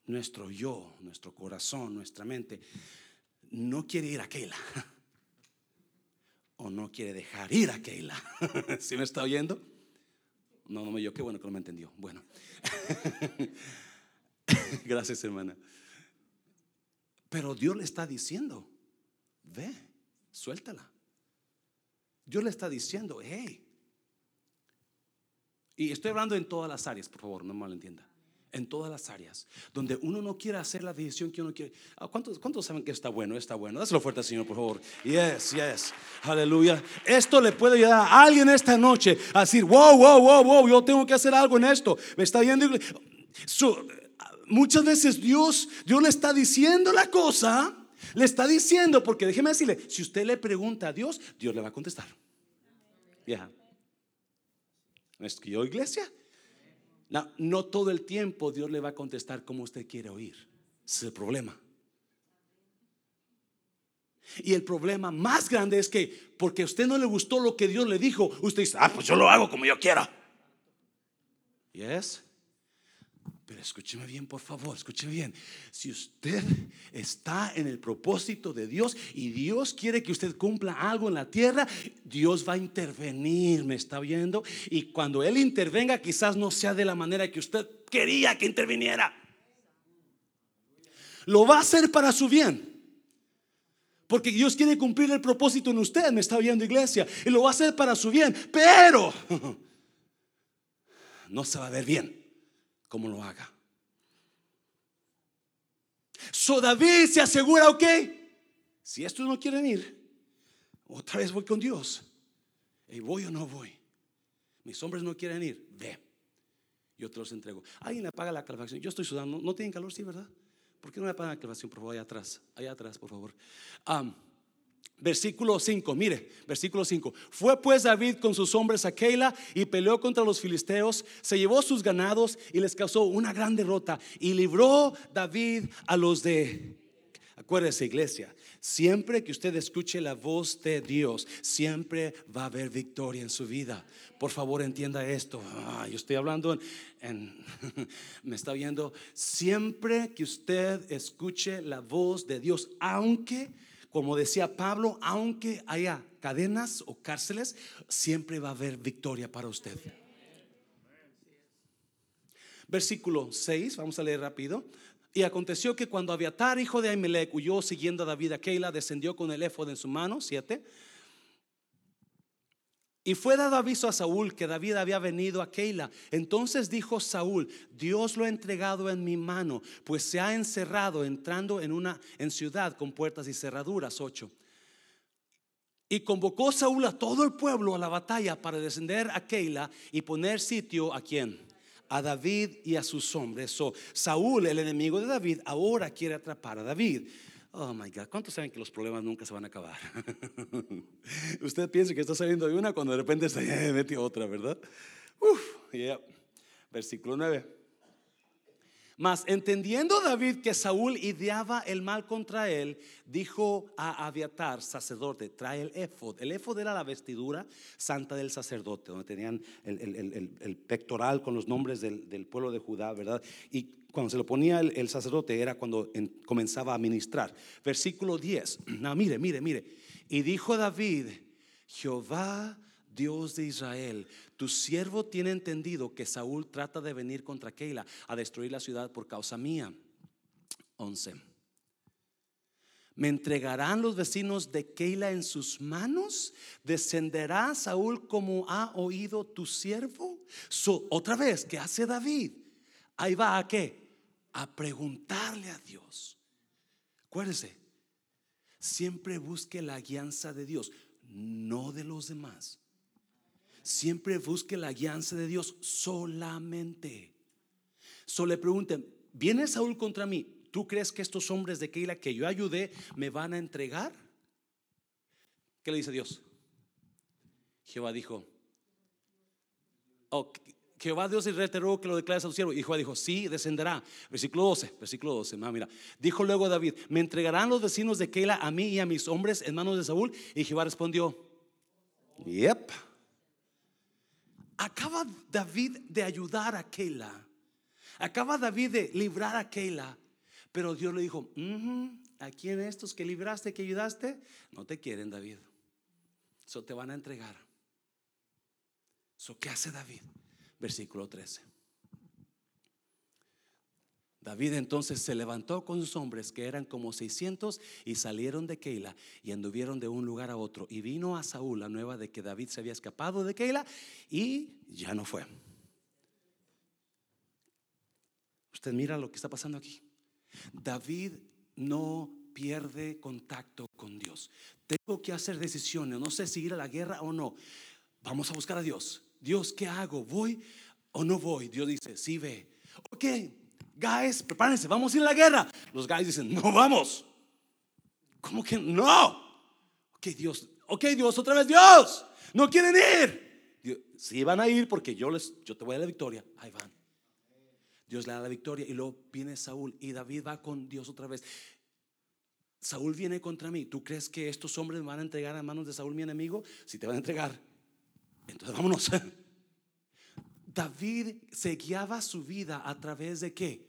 nuestro yo, nuestro corazón, nuestra mente no quiere ir a Keila. O no quiere dejar ir a Keila. ¿Sí me está oyendo? No, no me yo, qué bueno que no me entendió. Bueno. Gracias, hermana. Pero Dios le está diciendo, ve, suéltala. Dios le está diciendo, hey. Y estoy hablando en todas las áreas, por favor, no malentienda en todas las áreas, donde uno no quiere hacer la decisión que uno quiere. Ah, ¿Cuántos, ¿Cuántos saben que está bueno? Está bueno. Dáselo fuerte, Señor, por favor. Yes, yes. Aleluya. Esto le puede ayudar a alguien esta noche a decir, wow, wow, wow, wow, yo tengo que hacer algo en esto. Me está viendo. muchas veces Dios, Dios le está diciendo la cosa Le está diciendo, porque déjeme decirle, si usted le pregunta a Dios, Dios le va a contestar. Ya. ¿No es que yo, iglesia? No, todo el tiempo Dios le va a contestar como usted quiere oír. Ese es el problema. Y el problema más grande es que porque a usted no le gustó lo que Dios le dijo, usted dice, ah, pues yo lo hago como yo quiera. Yes. Pero escúcheme bien, por favor, escúcheme bien. Si usted está en el propósito de Dios y Dios quiere que usted cumpla algo en la tierra, Dios va a intervenir, ¿me está viendo? Y cuando Él intervenga, quizás no sea de la manera que usted quería que interviniera. Lo va a hacer para su bien. Porque Dios quiere cumplir el propósito en usted, me está viendo iglesia, y lo va a hacer para su bien, pero no se va a ver bien como lo haga. So David se asegura, ok, si estos no quieren ir, otra vez voy con Dios. ¿Y voy o no voy? Mis hombres no quieren ir, ve. Yo te los entrego. Alguien apaga la calefacción. Yo estoy sudando. ¿No tienen calor? Sí, ¿verdad? ¿Por qué no me apagan la calefacción, por favor, allá atrás? Allá atrás, por favor. Versículo 5, mire, versículo 5. Fue pues David con sus hombres a Keila y peleó contra los filisteos, se llevó sus ganados y les causó una gran derrota y libró David a los de... Acuérdese iglesia, siempre que usted escuche la voz de Dios, siempre va a haber victoria en su vida. Por favor entienda esto. Ah, yo estoy hablando en, me está viendo. Siempre que usted escuche la voz de Dios, aunque como decía Pablo, aunque haya cadenas o cárceles, siempre va a haber victoria para usted. Versículo 6, vamos a leer rápido. Y aconteció que cuando Abiatar, hijo de Ahimelech, huyó siguiendo a David a Keila, descendió con el éfod en su mano, siete y fue dado aviso a Saúl que David había venido a Keila. Entonces dijo Saúl, Dios lo ha entregado en mi mano, pues se ha encerrado entrando en una en ciudad con puertas y cerraduras. Ocho. Y convocó Saúl a todo el pueblo a la batalla para descender a Keila y poner sitio a quién? A David y a sus hombres. So, Saúl, el enemigo de David, ahora quiere atrapar a David. Oh my God, ¿cuántos saben que los problemas nunca se van a acabar? Usted piensa que está saliendo de una cuando de repente se metió otra, ¿verdad? Uf, Versículo 9. Mas entendiendo David que Saúl ideaba el mal contra él, dijo a Abiatar, sacerdote, trae el éfod. El éfod era la vestidura santa del sacerdote, donde tenían el, pectoral con los nombres del, pueblo de Judá, ¿verdad? Y cuando se lo ponía el, sacerdote era cuando comenzaba a ministrar. Versículo 10. No, mire, mire, mire. Y dijo David, Jehová Dios de Israel, tu siervo tiene entendido que Saúl trata de venir contra Keila a destruir la ciudad por causa mía. 11. ¿Me entregarán los vecinos de Keila en sus manos? ¿Descenderá Saúl como ha oído tu siervo? otra vez, ¿qué hace David? Ahí va a qué? A preguntarle a Dios. Acuérdese, siempre busque la guianza de Dios, no de los demás siempre busque la guianza de Dios solamente. Solo le pregunten, ¿viene Saúl contra mí? ¿Tú crees que estos hombres de Keila que yo ayudé me van a entregar? ¿Qué le dice Dios? Jehová dijo, oh, Jehová Dios y reiteró que lo declares a su siervo. Y Jehová dijo, sí, descenderá. Versículo 12, versículo 12. mira. Dijo luego David, ¿me entregarán los vecinos de Keila a mí y a mis hombres en manos de Saúl? Y Jehová respondió, yep. Acaba David de ayudar a Keila. Acaba David de librar a Keila. Pero Dios le dijo, ¿a quién estos que libraste, que ayudaste? No te quieren, David. Eso te van a entregar. So, ¿Qué hace David? Versículo 13. David entonces se levantó con sus hombres, que eran como 600, y salieron de Keila y anduvieron de un lugar a otro. Y vino a Saúl la nueva de que David se había escapado de Keila y ya no fue. Usted mira lo que está pasando aquí. David no pierde contacto con Dios. Tengo que hacer decisiones, no sé si ir a la guerra o no. Vamos a buscar a Dios. Dios, ¿qué hago? ¿Voy o no voy? Dios dice, sí ve. Ok, guys, prepárense, vamos a ir a la guerra. Los guys dicen, no vamos. ¿Cómo que no? Ok, Dios, ok, Dios, otra vez Dios. No quieren ir. Si van a ir porque yo les, yo te voy a la victoria. Ahí van. Dios le da la victoria y luego viene Saúl y David va con Dios otra vez. Saúl viene contra mí. ¿Tú crees que estos hombres me van a entregar a manos de Saúl, mi enemigo? Si te van a entregar, entonces vámonos. David se guiaba su vida a través de qué?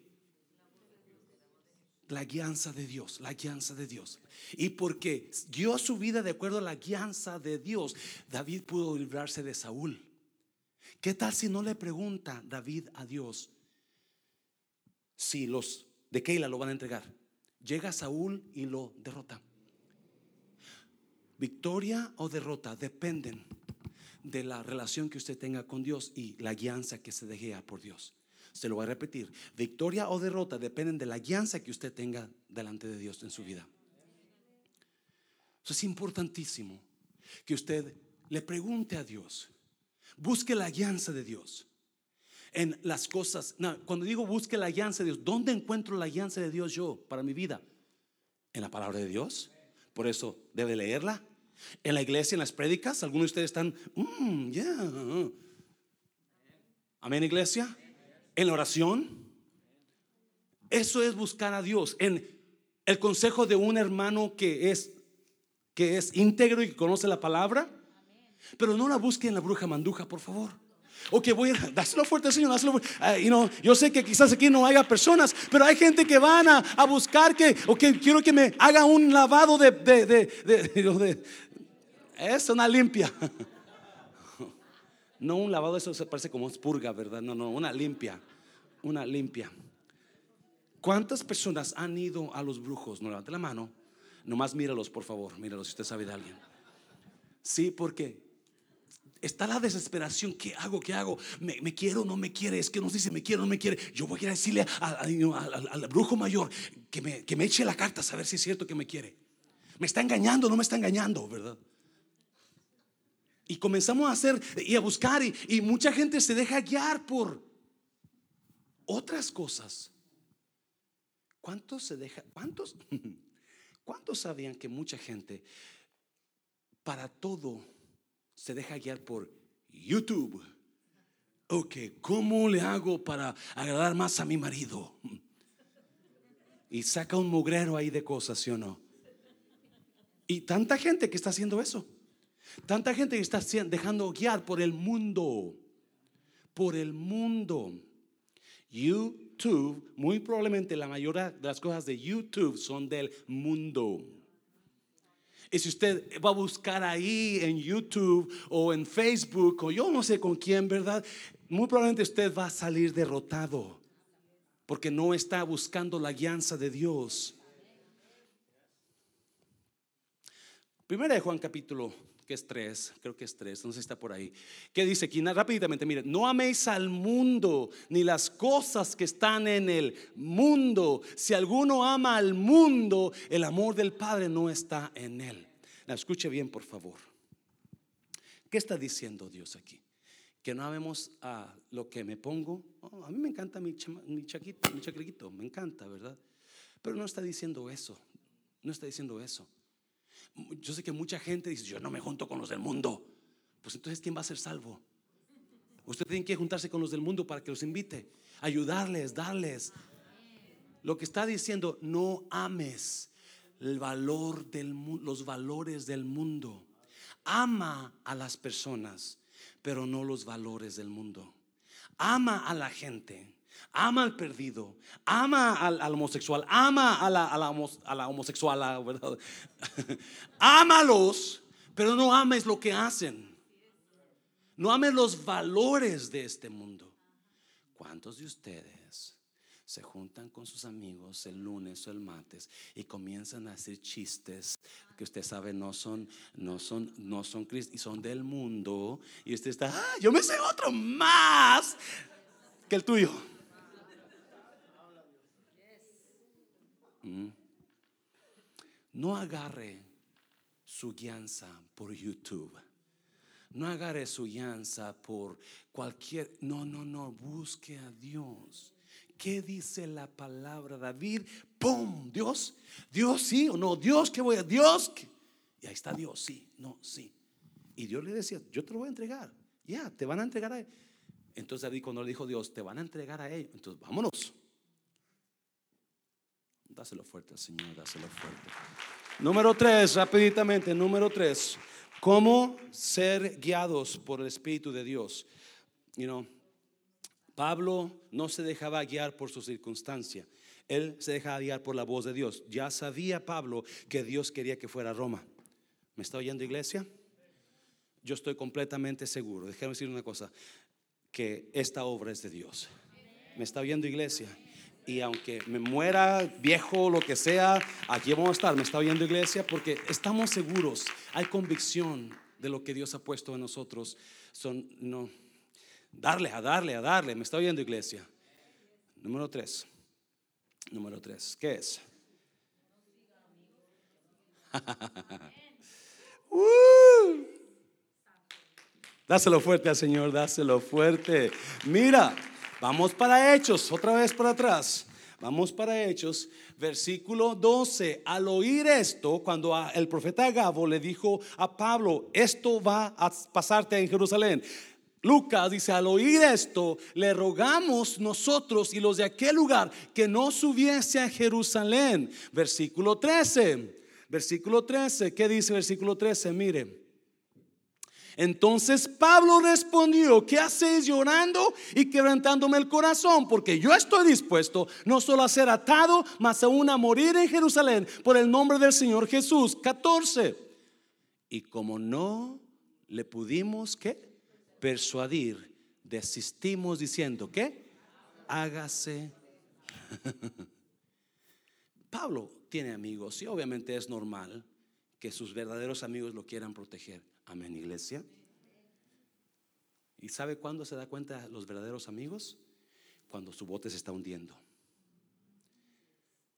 La guianza de Dios, la guianza de Dios. Y porque dio su vida de acuerdo a la guianza de Dios, David pudo librarse de Saúl. ¿Qué tal si no le pregunta David a Dios si los de Keila lo van a entregar? Llega Saúl y lo derrota. Victoria o derrota dependen de la relación que usted tenga con Dios y la guianza que se deje por Dios. Se lo voy a repetir. Victoria o derrota dependen de la guianza que usted tenga delante de Dios en su vida. Eso es importantísimo que usted le pregunte a Dios. Busque la guianza de Dios en las cosas. cuando digo busque la guianza de Dios, ¿dónde encuentro la guianza de Dios yo para mi vida? En la palabra de Dios. Por eso debe leerla. En la iglesia, en las prédicas, algunos de ustedes están, mm, yeah. Amén, iglesia. En la oración. Eso es buscar a Dios. En el consejo de un hermano que es que es íntegro y que conoce la palabra. Pero no la busque en la bruja manduja, por favor. Ok, voy a dáselo fuerte, Señor, dáselo fuerte. Uh, yo sé que quizás aquí no haya personas, pero hay gente que van a, a buscar que, ok, quiero que me haga un lavado de, de, de, de es una limpia. No un lavado, eso parece como purga, ¿verdad? No, no, una limpia. Una limpia. ¿Cuántas personas han ido a los brujos? No levante la mano. Nomás míralos, por favor. Míralos si usted sabe de alguien. Sí, porque está la desesperación. ¿Qué hago? ¿Qué hago? ¿Me, quiero? ¿No me quiere? Es que no si me quiere o no me quiere. Yo voy a ir a decirle al brujo mayor que me, que me eche la carta a saber si es cierto que me quiere. Me está engañando, no me está engañando, ¿verdad? Y comenzamos a hacer y a buscar y, mucha gente se deja guiar por otras cosas. ¿Cuántos se deja? ¿Cuántos? ¿Cuántos sabían que mucha gente para todo se deja guiar por YouTube? Ok, ¿cómo le hago para agradar más a mi marido? Y saca un mugrero ahí de cosas, ¿sí o no? Y tanta gente que está haciendo eso. Tanta gente que está dejando guiar por el mundo. Por el mundo. YouTube, muy probablemente la mayoría de las cosas de YouTube son del mundo. Y si usted va a buscar ahí en YouTube o en Facebook o yo no sé con quién, ¿verdad? Muy probablemente usted va a salir derrotado porque no está buscando la guianza de Dios. Primera de Juan capítulo que es tres, creo que es tres, no sé si está por ahí. Que dice aquí, rápidamente, mire, no améis al mundo ni las cosas que están en el mundo. Si alguno ama al mundo, el amor del Padre no está en él. La escuche bien, por favor. ¿Qué está diciendo Dios aquí? Que no amemos a lo que me pongo. Oh, a mí me encanta mi, mi chaquito, mi chacriquito, me encanta, ¿verdad? Pero no está diciendo eso. No está diciendo eso. Yo sé que mucha gente dice, yo no me junto con los del mundo. Pues entonces, ¿quién va a ser salvo? Usted tiene que juntarse con los del mundo para que los invite, ayudarles, darles. Lo que está diciendo, no ames el valor del los valores del mundo. Ama a las personas, pero no los valores del mundo. Ama a la gente, ama al perdido, ama al, homosexual, ama a la, a la, homosexual, ¿verdad? Ámalos, pero no ames lo que hacen. No ames los valores de este mundo. ¿Cuántos de ustedes se juntan con sus amigos el lunes o el martes y comienzan a hacer chistes que usted sabe no son no son no son y son del mundo y usted está, ah, yo me sé otro más que el tuyo. No agarre su guianza por YouTube. No agarre su guianza por cualquier... No, no, no. Busque a Dios. ¿qué dice la palabra David? ¡Pum! Dios, Dios sí o no, Dios que voy a, Dios. Y ahí está Dios, sí, no, sí. Y Dios le decía, yo te lo voy a entregar. Ya, te van a entregar a él. Entonces David cuando le dijo Dios, te van a entregar a él. Entonces vámonos. Dáselo fuerte Señor, dáselo fuerte. Número tres, rapiditamente, número tres. ¿Cómo ser guiados por el Espíritu de Dios? You know, Pablo no se dejaba guiar por su circunstancia. Él se dejaba guiar por la voz de Dios. Ya sabía Pablo que Dios quería que fuera a Roma. ¿Me está oyendo iglesia? Yo estoy completamente seguro. Déjame decir una cosa, que esta obra es de Dios. ¿Me está oyendo iglesia? Y aunque me muera viejo, lo que sea, aquí vamos a estar. ¿Me está oyendo iglesia? Porque estamos seguros, hay convicción de lo que Dios ha puesto en nosotros. Son, no, darle, a darle, a darle. ¿Me está oyendo iglesia? Número tres. Número tres. ¿Qué es? uh. Dáselo fuerte al Señor, dáselo fuerte. Mira, vamos para Hechos, otra vez para atrás. Vamos para Hechos, versículo 12. Al oír esto, cuando el profeta Gabo le dijo a Pablo, esto va a pasarte en Jerusalén. Lucas dice, al oír esto, le rogamos nosotros y los de aquel lugar que no subiese a Jerusalén. Versículo 13. Versículo 13. ¿Qué dice versículo 13? Mire. Entonces Pablo respondió, ¿qué hacéis llorando y quebrantándome el corazón? Porque yo estoy dispuesto no solo a ser atado, mas aún a morir en Jerusalén por el nombre del Señor Jesús. 14. Y como no le pudimos, ¿qué? Persuadir, desistimos diciendo, ¿qué? Hágase. Pablo tiene amigos y obviamente es normal que sus verdaderos amigos lo quieran proteger. Amén, iglesia. ¿Y sabe cuándo se da cuenta los verdaderos amigos? Cuando su bote se está hundiendo.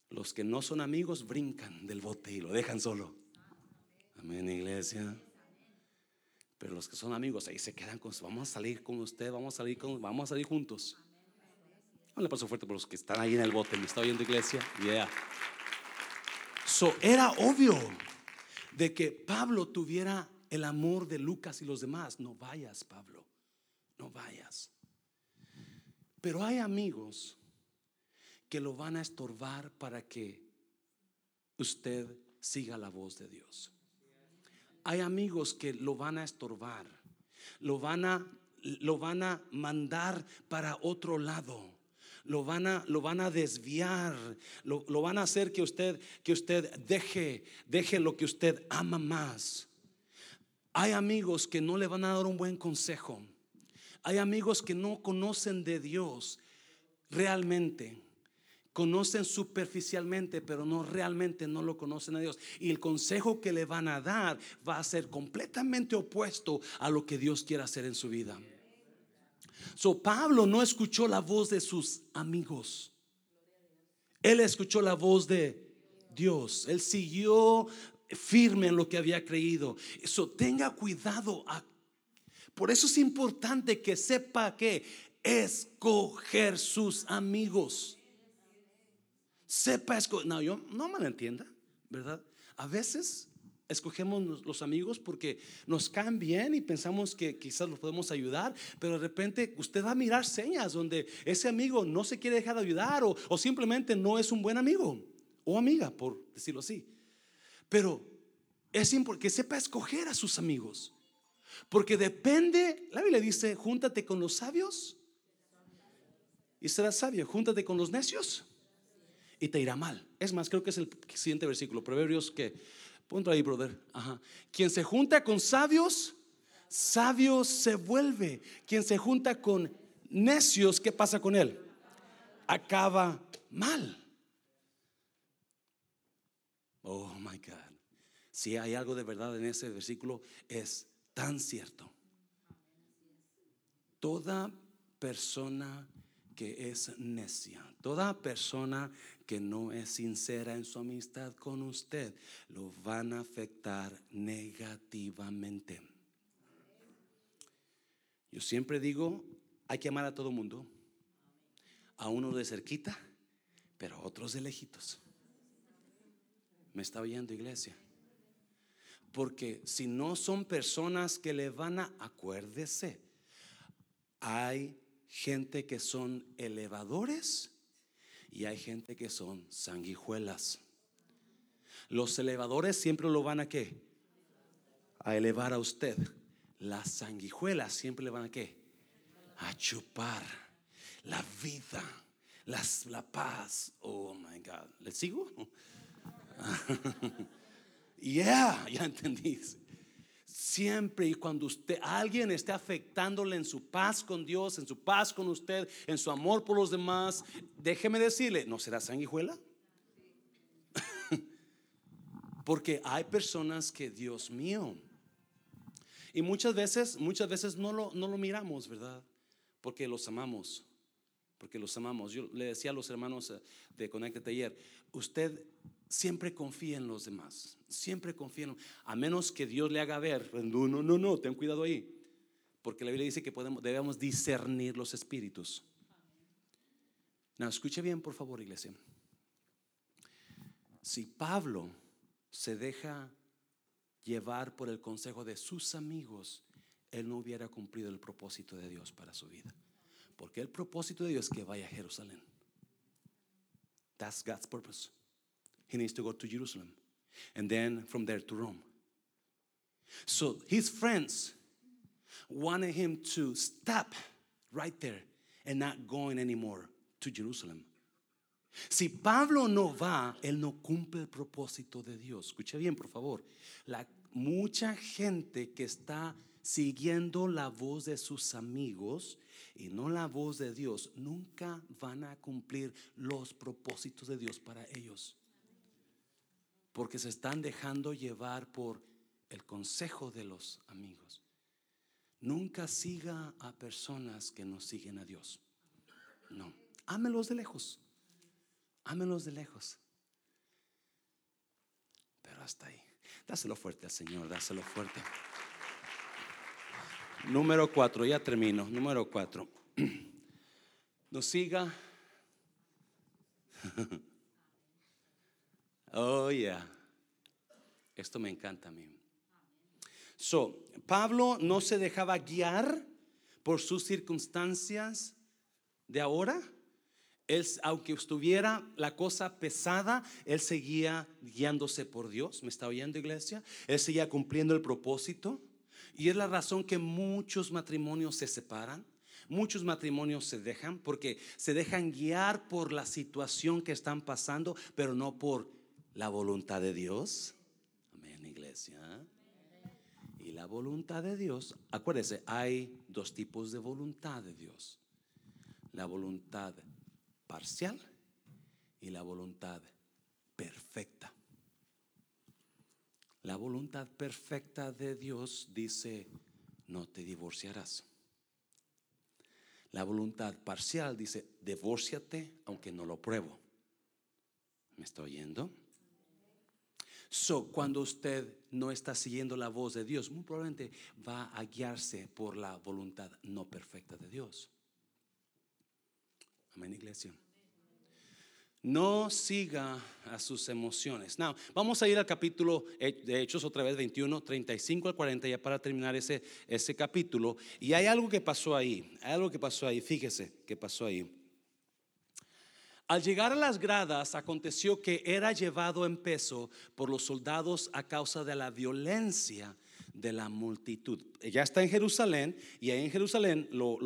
Los que no son amigos brincan del bote y lo dejan solo. Amén, iglesia. Pero los que son amigos ahí se quedan con vamos a salir con usted, vamos a salir con vamos a salir juntos. No le paso fuerte por los que están ahí en el bote, me está oyendo iglesia. Yeah. So era obvio de que Pablo tuviera el amor de Lucas y los demás. No vayas, Pablo, no vayas. Pero hay amigos que lo van a estorbar para que usted siga la voz de Dios. Hay amigos que lo van a estorbar, lo van a, lo van a mandar para otro lado. Lo van, a, lo van a desviar, lo, lo van a hacer que usted, que usted deje, deje lo que usted ama más. Hay amigos que no le van a dar un buen consejo. Hay amigos que no conocen de Dios realmente. Conocen superficialmente, pero no realmente no lo conocen a Dios. Y el consejo que le van a dar va a ser completamente opuesto a lo que Dios quiere hacer en su vida. So Pablo no escuchó la voz de sus amigos. Él escuchó la voz de Dios. Él siguió firme en lo que había creído. Eso tenga cuidado. por eso es importante que sepa que escoger sus amigos. Sepa escoger. No, yo no me lo entienda, ¿verdad? A veces escogemos los amigos porque nos caen bien y pensamos que quizás los podemos ayudar, pero de repente usted va a mirar señas donde ese amigo no se quiere dejar de ayudar o, o simplemente no es un buen amigo o amiga, por decirlo así. Pero es importante que sepa escoger a sus amigos. Porque depende, la Biblia dice, júntate con los sabios y serás sabio. Júntate con los necios y te irá mal. Es más, creo que es el siguiente versículo, Proverbios que, ponte ahí, brother. Ajá. Quien se junta con sabios, sabio se vuelve. Quien se junta con necios, ¿qué pasa con él? Acaba mal. Oh my God. Si hay algo de verdad en ese versículo, es tan cierto. Toda persona que es necia, toda persona que no es sincera en su amistad con usted, lo van a afectar negativamente. Yo siempre digo, hay que amar a todo mundo. a uno de cerquita, pero a otros de lejitos. ¿Me está oyendo, iglesia? Porque si no son personas que le van a, acuérdese, hay gente que son elevadores y hay gente que son sanguijuelas. Los elevadores siempre lo van a qué? A elevar a usted. Las sanguijuelas siempre le van a qué? A chupar la vida, la paz. Oh my God. ¿Le sigo? yeah, ya entendí. Siempre y cuando usted, alguien esté afectándole en su paz con Dios, en su paz con usted, en su amor por los demás, déjeme decirle, ¿no será sanguijuela? Porque hay personas que, Dios mío, y muchas veces, muchas veces no lo, no lo miramos, ¿verdad? Porque los amamos, porque los amamos. Yo le decía a los hermanos eh, de Conéctate ayer, usted siempre confía en los demás, siempre confía en, a menos que Dios le haga ver, no, no, no, no, ten cuidado ahí, porque la Biblia dice que podemos, debemos discernir los espíritus. No, escuche bien, por favor, iglesia. Si Pablo se deja llevar por el consejo de sus amigos, él no hubiera cumplido el propósito de Dios para su vida. Porque el propósito de Dios es que vaya a Jerusalén. That's God's purpose he needs to go to Jerusalem and then from there to Rome. So his friends wanted him to stop right there and not going anymore to Jerusalem. Si Pablo no va, él no cumple el propósito de Dios. Escuche bien, por favor. La, mucha gente que está siguiendo la voz de sus amigos y no la voz de Dios, nunca van a cumplir los propósitos de Dios para ellos porque se están dejando llevar por el consejo de los amigos. Nunca siga a personas que no siguen a Dios. No, ámelos de lejos. Ámelos de lejos. Pero hasta ahí. Dáselo fuerte al Señor, dáselo fuerte. Número cuatro, ya termino. Número cuatro. No siga Oh, yeah. Esto me encanta a mí. So, Pablo no se dejaba guiar por sus circunstancias de ahora. Él, aunque estuviera la cosa pesada, él seguía guiándose por Dios. ¿Me está oyendo, iglesia? Él seguía cumpliendo el propósito. Y es la razón que muchos matrimonios se separan. Muchos matrimonios se dejan porque se dejan guiar por la situación que están pasando, pero no por la voluntad de Dios. Amén, iglesia. Y la voluntad de Dios, acuérdese, hay dos tipos de voluntad de Dios. La voluntad parcial y la voluntad perfecta. La voluntad perfecta de Dios dice, no te divorciarás. La voluntad parcial dice, divórciate aunque no lo pruebo. ¿Me está oyendo? So, cuando usted no está siguiendo la voz de Dios, muy probablemente va a guiarse por la voluntad no perfecta de Dios. Amén, iglesia. No siga a sus emociones. Now, vamos a ir al capítulo de Hechos otra vez, 21, 35 al 40, ya para terminar ese, ese capítulo. Y hay algo que pasó ahí, hay algo que pasó ahí, fíjese que pasó ahí. Al llegar a las gradas, aconteció que era llevado en peso por los soldados a causa de la violencia de la multitud. Ya está en Jerusalén y ahí en Jerusalén lo,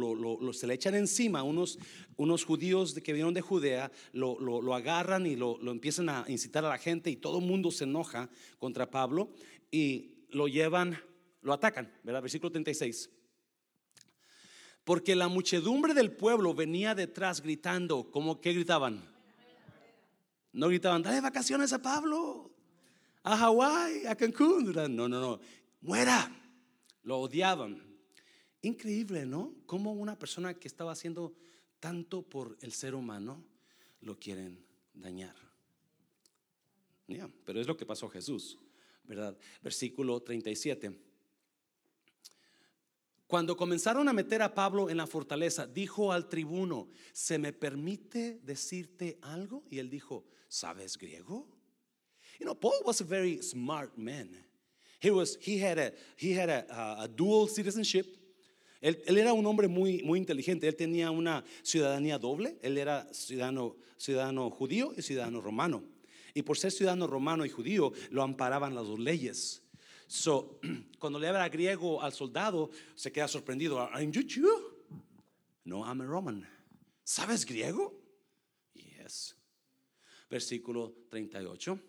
se le echan encima unos, unos judíos que vinieron de Judea, lo, agarran y lo, empiezan a incitar a la gente y todo el mundo se enoja contra Pablo y lo llevan, lo atacan, ¿verdad? Versículo 36. Porque la muchedumbre del pueblo venía detrás gritando, como que gritaban? No gritaban, dale vacaciones a Pablo, a Hawái, a Cancún. No, no, no, muera. Lo odiaban. Increíble, ¿no? Como una persona que estaba haciendo tanto por el ser humano lo quieren dañar. pero es lo que pasó Jesús, ¿verdad? Versículo 37. Cuando comenzaron a meter a Pablo en la fortaleza, dijo al tribuno, ¿se me permite decirte algo? Y él dijo, ¿sabes griego? You know, Paul was a very smart man. He was, he had a, he had a, dual citizenship. Él, él, era un hombre muy, muy inteligente. Él tenía una ciudadanía doble. Él era ciudadano, ciudadano judío y ciudadano romano. Y por ser ciudadano romano y judío, lo amparaban las dos leyes. So, cuando le habla griego al soldado, se queda sorprendido. ¿Are you? No, I'm a Roman. ¿Sabes griego? Yes. Versículo 38.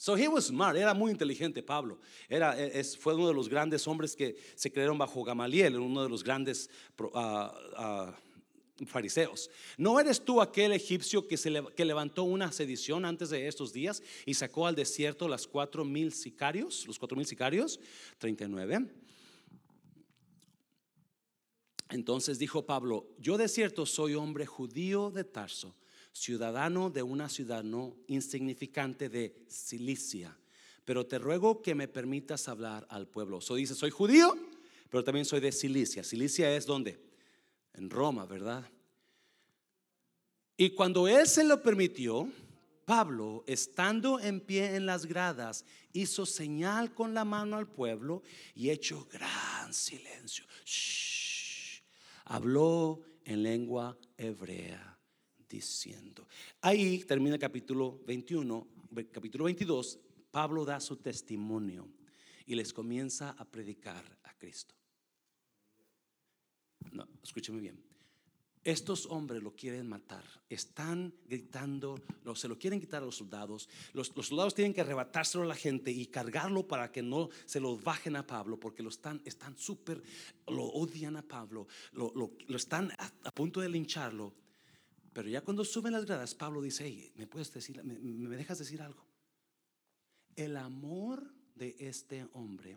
So he was smart, era muy inteligente Pablo. Era, es, fue uno de los grandes hombres que se crearon bajo Gamaliel, uno de los grandes uh, uh, fariseos. ¿No eres tú aquel egipcio que, se que levantó una sedición antes de estos días y sacó al desierto las cuatro mil sicarios? Los cuatro mil sicarios, 39. Entonces dijo Pablo, yo de cierto soy hombre judío de Tarso, ciudadano de una ciudad no insignificante de Cilicia, pero te ruego que me permitas hablar al pueblo. So dice, soy judío, pero también soy de Cilicia. Cilicia es donde? En Roma, ¿verdad? Y cuando él se lo permitió, Pablo, estando en pie en las gradas, hizo señal con la mano al pueblo y hecho gran silencio. Habló en lengua hebrea diciendo. Ahí termina el capítulo 21, capítulo 22, Pablo da su testimonio y les comienza a predicar a Cristo. No, escúcheme bien. Estos hombres lo quieren matar. Están gritando, se lo quieren quitar a los soldados. Los, soldados tienen que arrebatárselo a la gente y cargarlo para que no se lo bajen a Pablo, porque lo están, están súper, lo odian a Pablo, lo, están a, punto de lincharlo. Pero ya cuando suben las gradas, Pablo dice: hey, ¿me puedes decir, me dejas decir algo? El amor de este hombre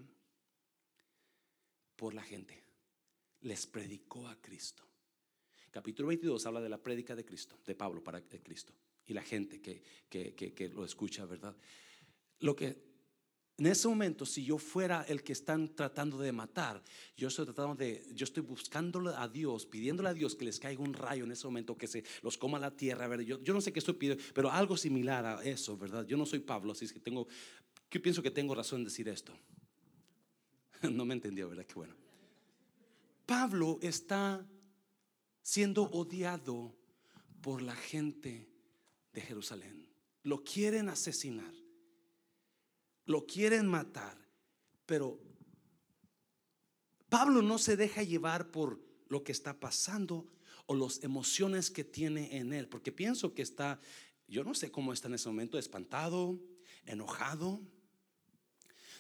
por la gente les predicó a Cristo. Capítulo 22 habla de la prédica de Cristo, de Pablo para Cristo y la gente que, que, lo escucha, ¿verdad? Lo que en ese momento, si yo fuera el que están tratando de matar, yo estoy tratando de, yo estoy buscándole a Dios, pidiéndole a Dios que les caiga un rayo en ese momento, que se los coma la tierra, ¿verdad? Yo, yo no sé qué estoy pidiendo, pero algo similar a eso, ¿verdad? Yo no soy Pablo, así es que tengo, yo pienso que tengo razón en decir esto. No me entendió, ¿verdad? Qué bueno. Pablo está siendo odiado por la gente de Jerusalén. Lo quieren asesinar, lo quieren matar, pero Pablo no se deja llevar por lo que está pasando o las emociones que tiene en él, porque pienso que está, yo no sé cómo está en ese momento, espantado, enojado,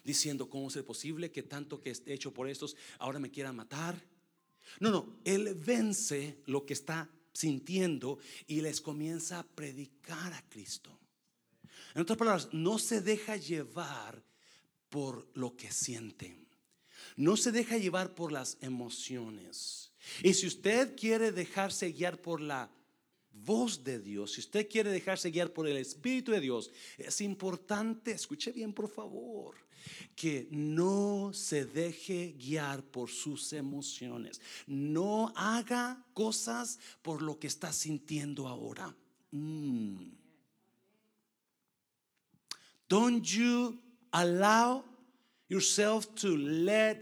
diciendo, ¿cómo es posible que tanto que he hecho por estos ahora me quieran matar? No, no, él vence lo que está sintiendo y les comienza a predicar a Cristo. En otras palabras, no se deja llevar por lo que siente. No se deja llevar por las emociones. Y si usted quiere dejarse guiar por la voz de Dios, si usted quiere dejarse guiar por el Espíritu de Dios, es importante, escuche bien por favor, que no se deje guiar por sus emociones. No haga cosas por lo que está sintiendo ahora. Mm. Don't you allow yourself to let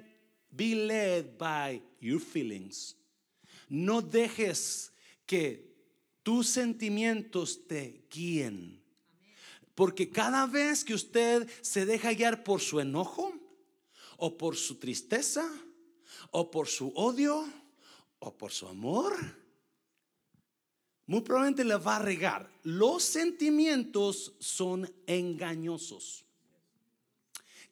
be led by your feelings. No dejes que tus sentimientos te guíen. Porque cada vez que usted se deja guiar por su enojo, o por su tristeza, o por su odio, o por su amor, muy probablemente le va a regar. Los sentimientos son engañosos.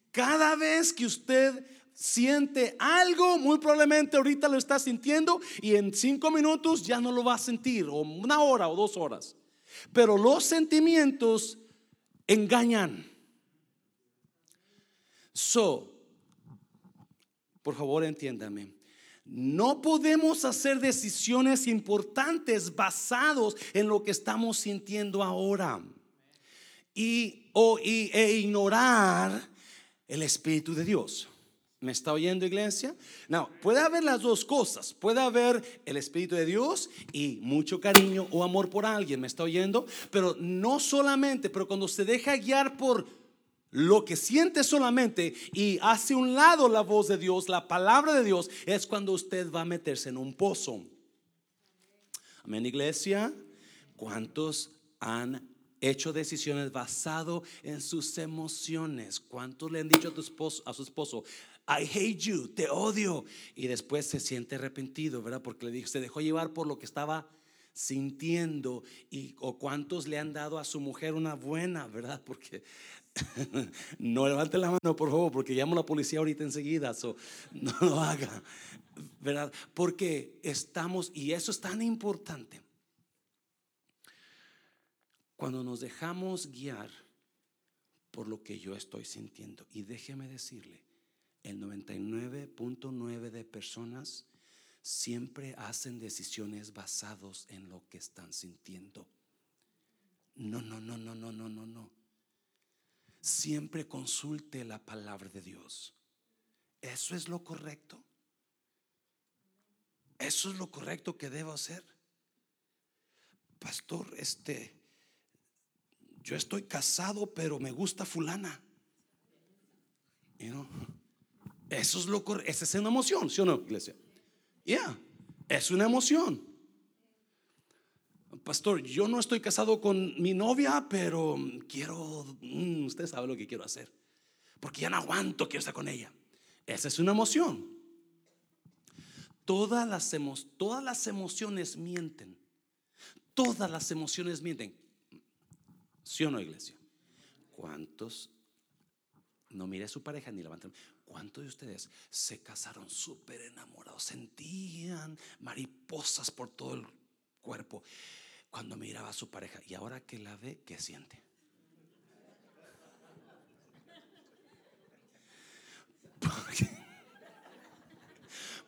Cada vez que usted siente algo, muy probablemente ahorita lo está sintiendo y en cinco minutos ya no lo va a sentir, o una hora o dos horas. Pero los sentimientos engañan. So, por favor entiéndame. No podemos hacer decisiones importantes basados en lo que estamos sintiendo ahora y, o, e ignorar el Espíritu de Dios. ¿Me está oyendo iglesia? No, puede haber las dos cosas. Puede haber el Espíritu de Dios y mucho cariño o amor por alguien. ¿Me está oyendo? Pero no solamente, pero cuando se deja guiar por lo que siente solamente y hace un lado la voz de Dios, la palabra de Dios, es cuando usted va a meterse en un pozo. Amén, iglesia. ¿Cuántos han hecho decisiones basado en sus emociones? ¿Cuántos le han dicho a, tu esposo, a su esposo, I hate you, te odio? Y después se siente arrepentido, ¿verdad? Porque le dijo, se dejó llevar por lo que estaba sintiendo y o cuántos le han dado a su mujer una buena, ¿verdad? Porque no levante la mano, por favor, porque llamo a la policía ahorita enseguida, no lo haga, ¿verdad? Porque estamos, y eso es tan importante, cuando nos dejamos guiar por lo que yo estoy sintiendo. Y déjeme decirle, el 99.9 de personas siempre hacen decisiones basados en lo que están sintiendo. No, no, no, no, no, no, no, no. Siempre consulte la palabra de Dios. Eso es lo correcto. Eso es lo correcto que debo hacer. Pastor, este, yo estoy casado, pero me gusta fulana. Eso es. Esa es una emoción, ¿sí o no, iglesia? Ya, es una emoción. Pastor, yo no estoy casado con mi novia, pero quiero, mm, usted sabe lo que quiero hacer. Porque ya no aguanto, quiero estar con ella. Esa es una emoción. Todas las, todas las emociones mienten. Todas las emociones mienten. ¿Sí o no, iglesia? ¿Cuántos? No mire a su pareja ni levanten. ¿Cuántos de ustedes se casaron súper enamorados? Sentían mariposas por todo el cuerpo cuando miraba a su pareja. Y ahora que la ve, ¿qué siente? Porque,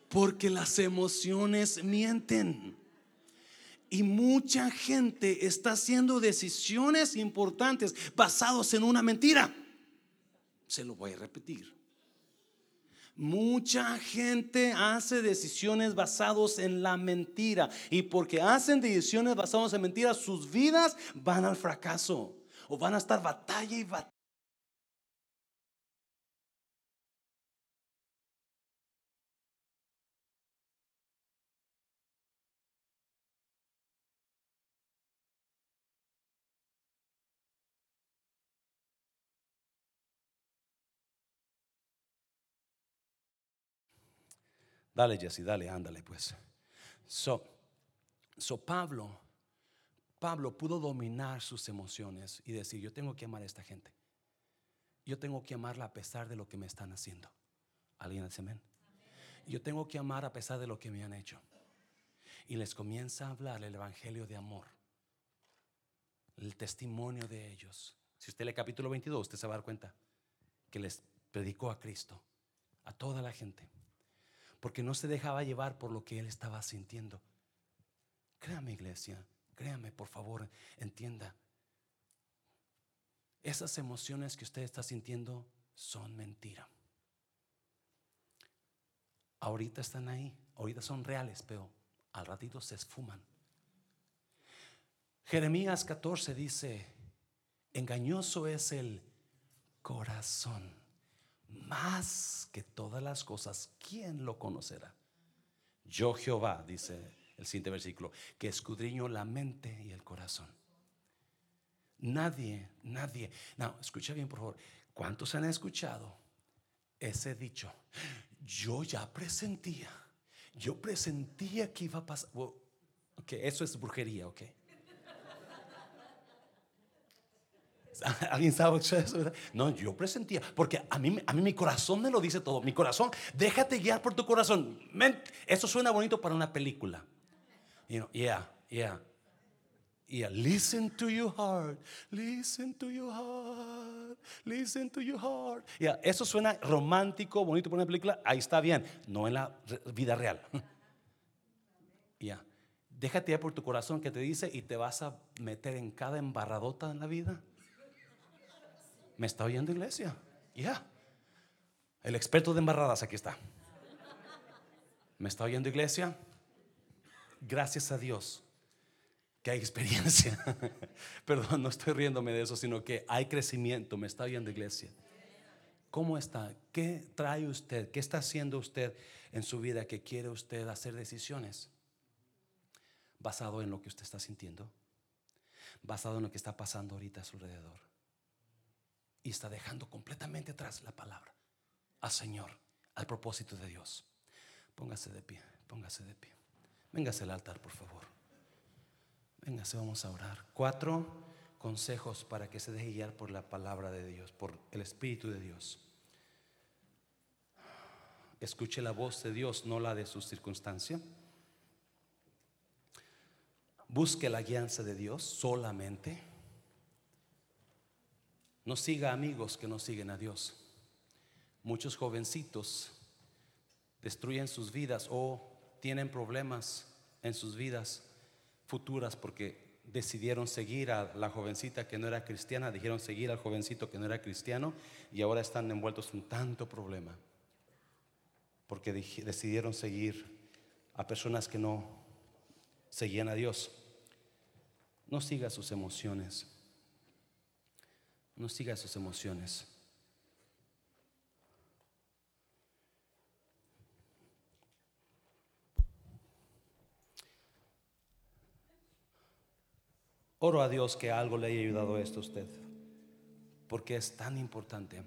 porque las emociones mienten. Y mucha gente está haciendo decisiones importantes basados en una mentira. Se lo voy a repetir. Mucha gente hace decisiones basados en la mentira. Y porque hacen decisiones basadas en mentiras, sus vidas van al fracaso. O van a estar batalla y batalla Dale, Jesse, dale, ándale, pues. So, so Pablo, Pablo pudo dominar sus emociones y decir, yo tengo que amar a esta gente. Yo tengo que amarla a pesar de lo que me están haciendo. ¿Alguien dice amén? Yo tengo que amar a pesar de lo que me han hecho. Y les comienza a hablar el evangelio de amor. El testimonio de ellos. Si usted lee capítulo 22, usted se va a dar cuenta que les predicó a Cristo, a toda la gente porque no se dejaba llevar por lo que él estaba sintiendo. Créame iglesia, créame por favor, entienda. Esas emociones que usted está sintiendo son mentira. Ahorita están ahí, ahorita son reales, pero al ratito se esfuman. Jeremías 14 dice, engañoso es el corazón más que todas las cosas, ¿quién lo conocerá? Yo Jehová, dice el siguiente versículo, que escudriño la mente y el corazón. Nadie, nadie. No, escucha bien, por favor. ¿Cuántos han escuchado ese dicho? Yo ya presentía, yo presentía que iba a pasar. ok, eso es brujería, ok. ¿Alguien sabe eso? No, yo presentía, porque a mí, a mí mi corazón me lo dice todo. Mi corazón, déjate guiar por tu corazón. eso suena bonito para una película. You know, yeah, yeah. Yeah, listen to your heart, listen to your heart, listen to your heart. Yeah, eso suena romántico, bonito para una película, ahí está bien, no en la vida real. Ya, déjate guiar por tu corazón que te dice y te vas a meter en cada embarradota en la vida. ¿Me está oyendo iglesia? Ya. El experto de embarradas aquí está. ¿Me está oyendo iglesia? Gracias a Dios que hay experiencia. Perdón, no estoy riéndome de eso, sino que hay crecimiento. ¿Me está oyendo iglesia? ¿Cómo está? ¿Qué trae usted? ¿Qué está haciendo usted en su vida que quiere usted hacer decisiones? Basado en lo que usted está sintiendo. Basado en lo que está pasando ahorita a su alrededor. Y está dejando completamente atrás la palabra. Al Señor, al propósito de Dios. Póngase de pie, póngase de pie. Véngase al altar, por favor. Véngase, vamos a orar. Cuatro consejos para que se deje guiar por la palabra de Dios, por el Espíritu de Dios. Escuche la voz de Dios, no la de su circunstancia. Busque la guianza de Dios solamente. No siga amigos que no siguen a Dios. Muchos jovencitos destruyen sus vidas o tienen problemas en sus vidas futuras porque decidieron seguir a la jovencita que no era cristiana, dijeron seguir al jovencito que no era cristiano y ahora están envueltos en tanto problema porque decidieron seguir a personas que no seguían a Dios. No siga sus emociones. No siga sus emociones. Oro a Dios que algo le haya ayudado esto a usted, porque es tan importante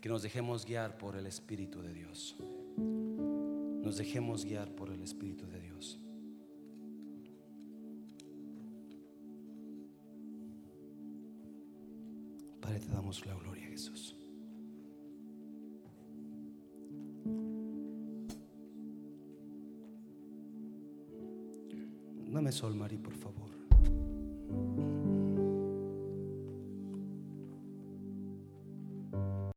que nos dejemos guiar por el Espíritu de Dios. Nos dejemos guiar por el Espíritu de Dios. Padre, te damos la gloria, Jesús. Dame sol, Mari, por favor.